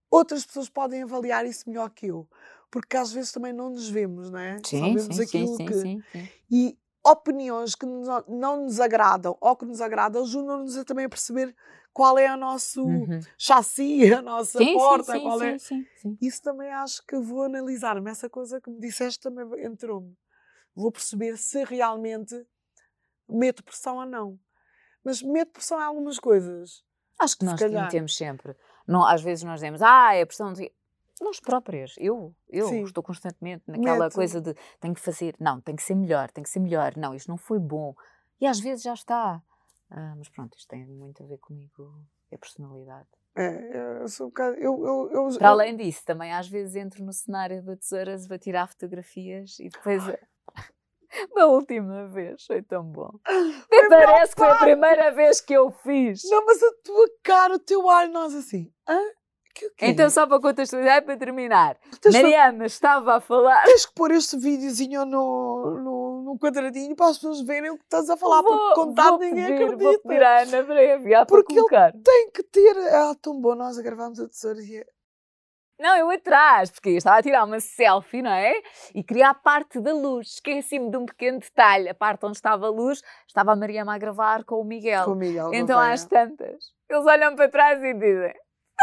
outras pessoas podem avaliar isso melhor que eu, porque às vezes também não nos vemos, não é? Sim, Só vemos sim, aquilo sim, que... sim, sim, E opiniões que não nos agradam ou que nos agradam ajudam-nos também a perceber qual é o nosso uhum. chassi, a nossa sim, porta, sim, qual é. Sim, Isso também acho que vou analisar-me. Essa coisa que me disseste também entrou-me. Vou perceber se realmente meto pressão ou não. Mas meto pressão em algumas coisas. Acho que nós metemos sempre. Não, às vezes nós dizemos, ah, é pressão de. Nós próprias, eu, eu Sim. estou constantemente naquela Meto. coisa de tenho que fazer, não, tem que ser melhor, tem que ser melhor, não, isto não foi bom. E às vezes já está. Ah, mas pronto, isto tem muito a ver comigo, é personalidade. É, eu sou um bocado. Eu, eu, eu, Para além disso, também às vezes entro no cenário da tesouras para tirar fotografias e depois. Da última vez, foi tão bom. Me parece que foi a primeira vez que eu fiz. Não, mas a tua cara, o teu ar, nós assim. Hã? Que, que? Então, só para contextualizar, para terminar, Mariana estava a falar. Tens que pôr este videozinho no, no, no, quadradinho para as pessoas verem o que estás a falar, vou, porque contar ninguém pedir, acredita. Vou pedir a Ana para enviar porque para colocar. Ele tem que ter. Ah, tão bom, nós a gravarmos a tesouraria. Não, eu atrás, porque eu estava a tirar uma selfie, não é? E queria a parte da luz. Esqueci-me de um pequeno detalhe. A parte onde estava a luz, estava a Mariana a gravar com o Miguel. Com o Miguel. Então, às tantas, eles olham para trás e dizem: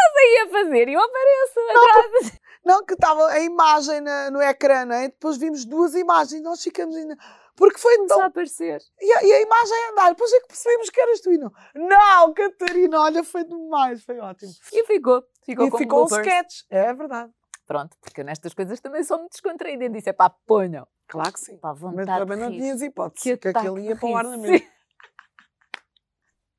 estás aí a fazer? E eu apareço não, atrás. Não, que estava a imagem na, no ecrã, não é? Depois vimos duas imagens e nós ficamos ainda. Porque foi Começou tão. a aparecer. E a, e a, imagem a andar. Depois é que percebemos que eras tu e não. Não, Catarina, olha, foi demais, foi ótimo. E ficou. Ficou, e ficou um sketch. É verdade. Pronto, porque nestas coisas também sou muito descontraída. Disse é pá, ponham. Claro que sim. Pá, vontade Mas também não tinhas hipótese, que, que aquilo ia para o ar na mesa.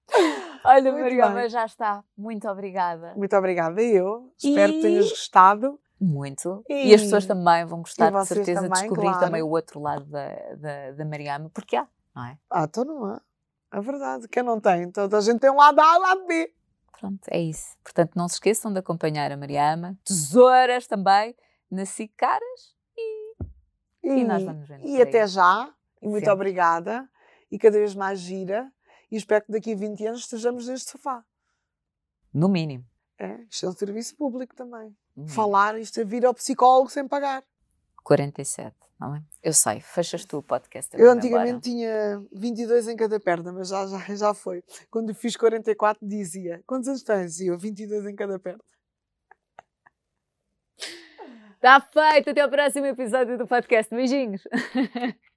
Olha, Mariana, já está. Muito obrigada. Muito obrigada, eu. E... Espero que tenhas gostado. Muito. E... e, as pessoas também vão gostar, de certeza, também, descobrir claro. também o outro lado da, da, da Mariana, porque há, não é? Ah, então não há. É verdade. Quem não tem? Toda a gente tem um lado A e um lado B. Pronto, é isso. Portanto, não se esqueçam de acompanhar a Mariama. Tesouras também, na Caras e, e, e nós vamos ver. E até já. E muito obrigada. E cada vez mais gira e espero que daqui a 20 anos estejamos neste sofá. No mínimo. É, isto é um serviço público também. Hum. Falar, isto é vir ao psicólogo sem pagar. 47, não é? Eu sei, fechas tu o podcast. Eu antigamente tinha 22 em cada perna, mas já, já, já foi. Quando fiz 44 dizia, quantos anos tens? E eu, 22 em cada perna. Está feito, até ao próximo episódio do podcast. Beijinhos.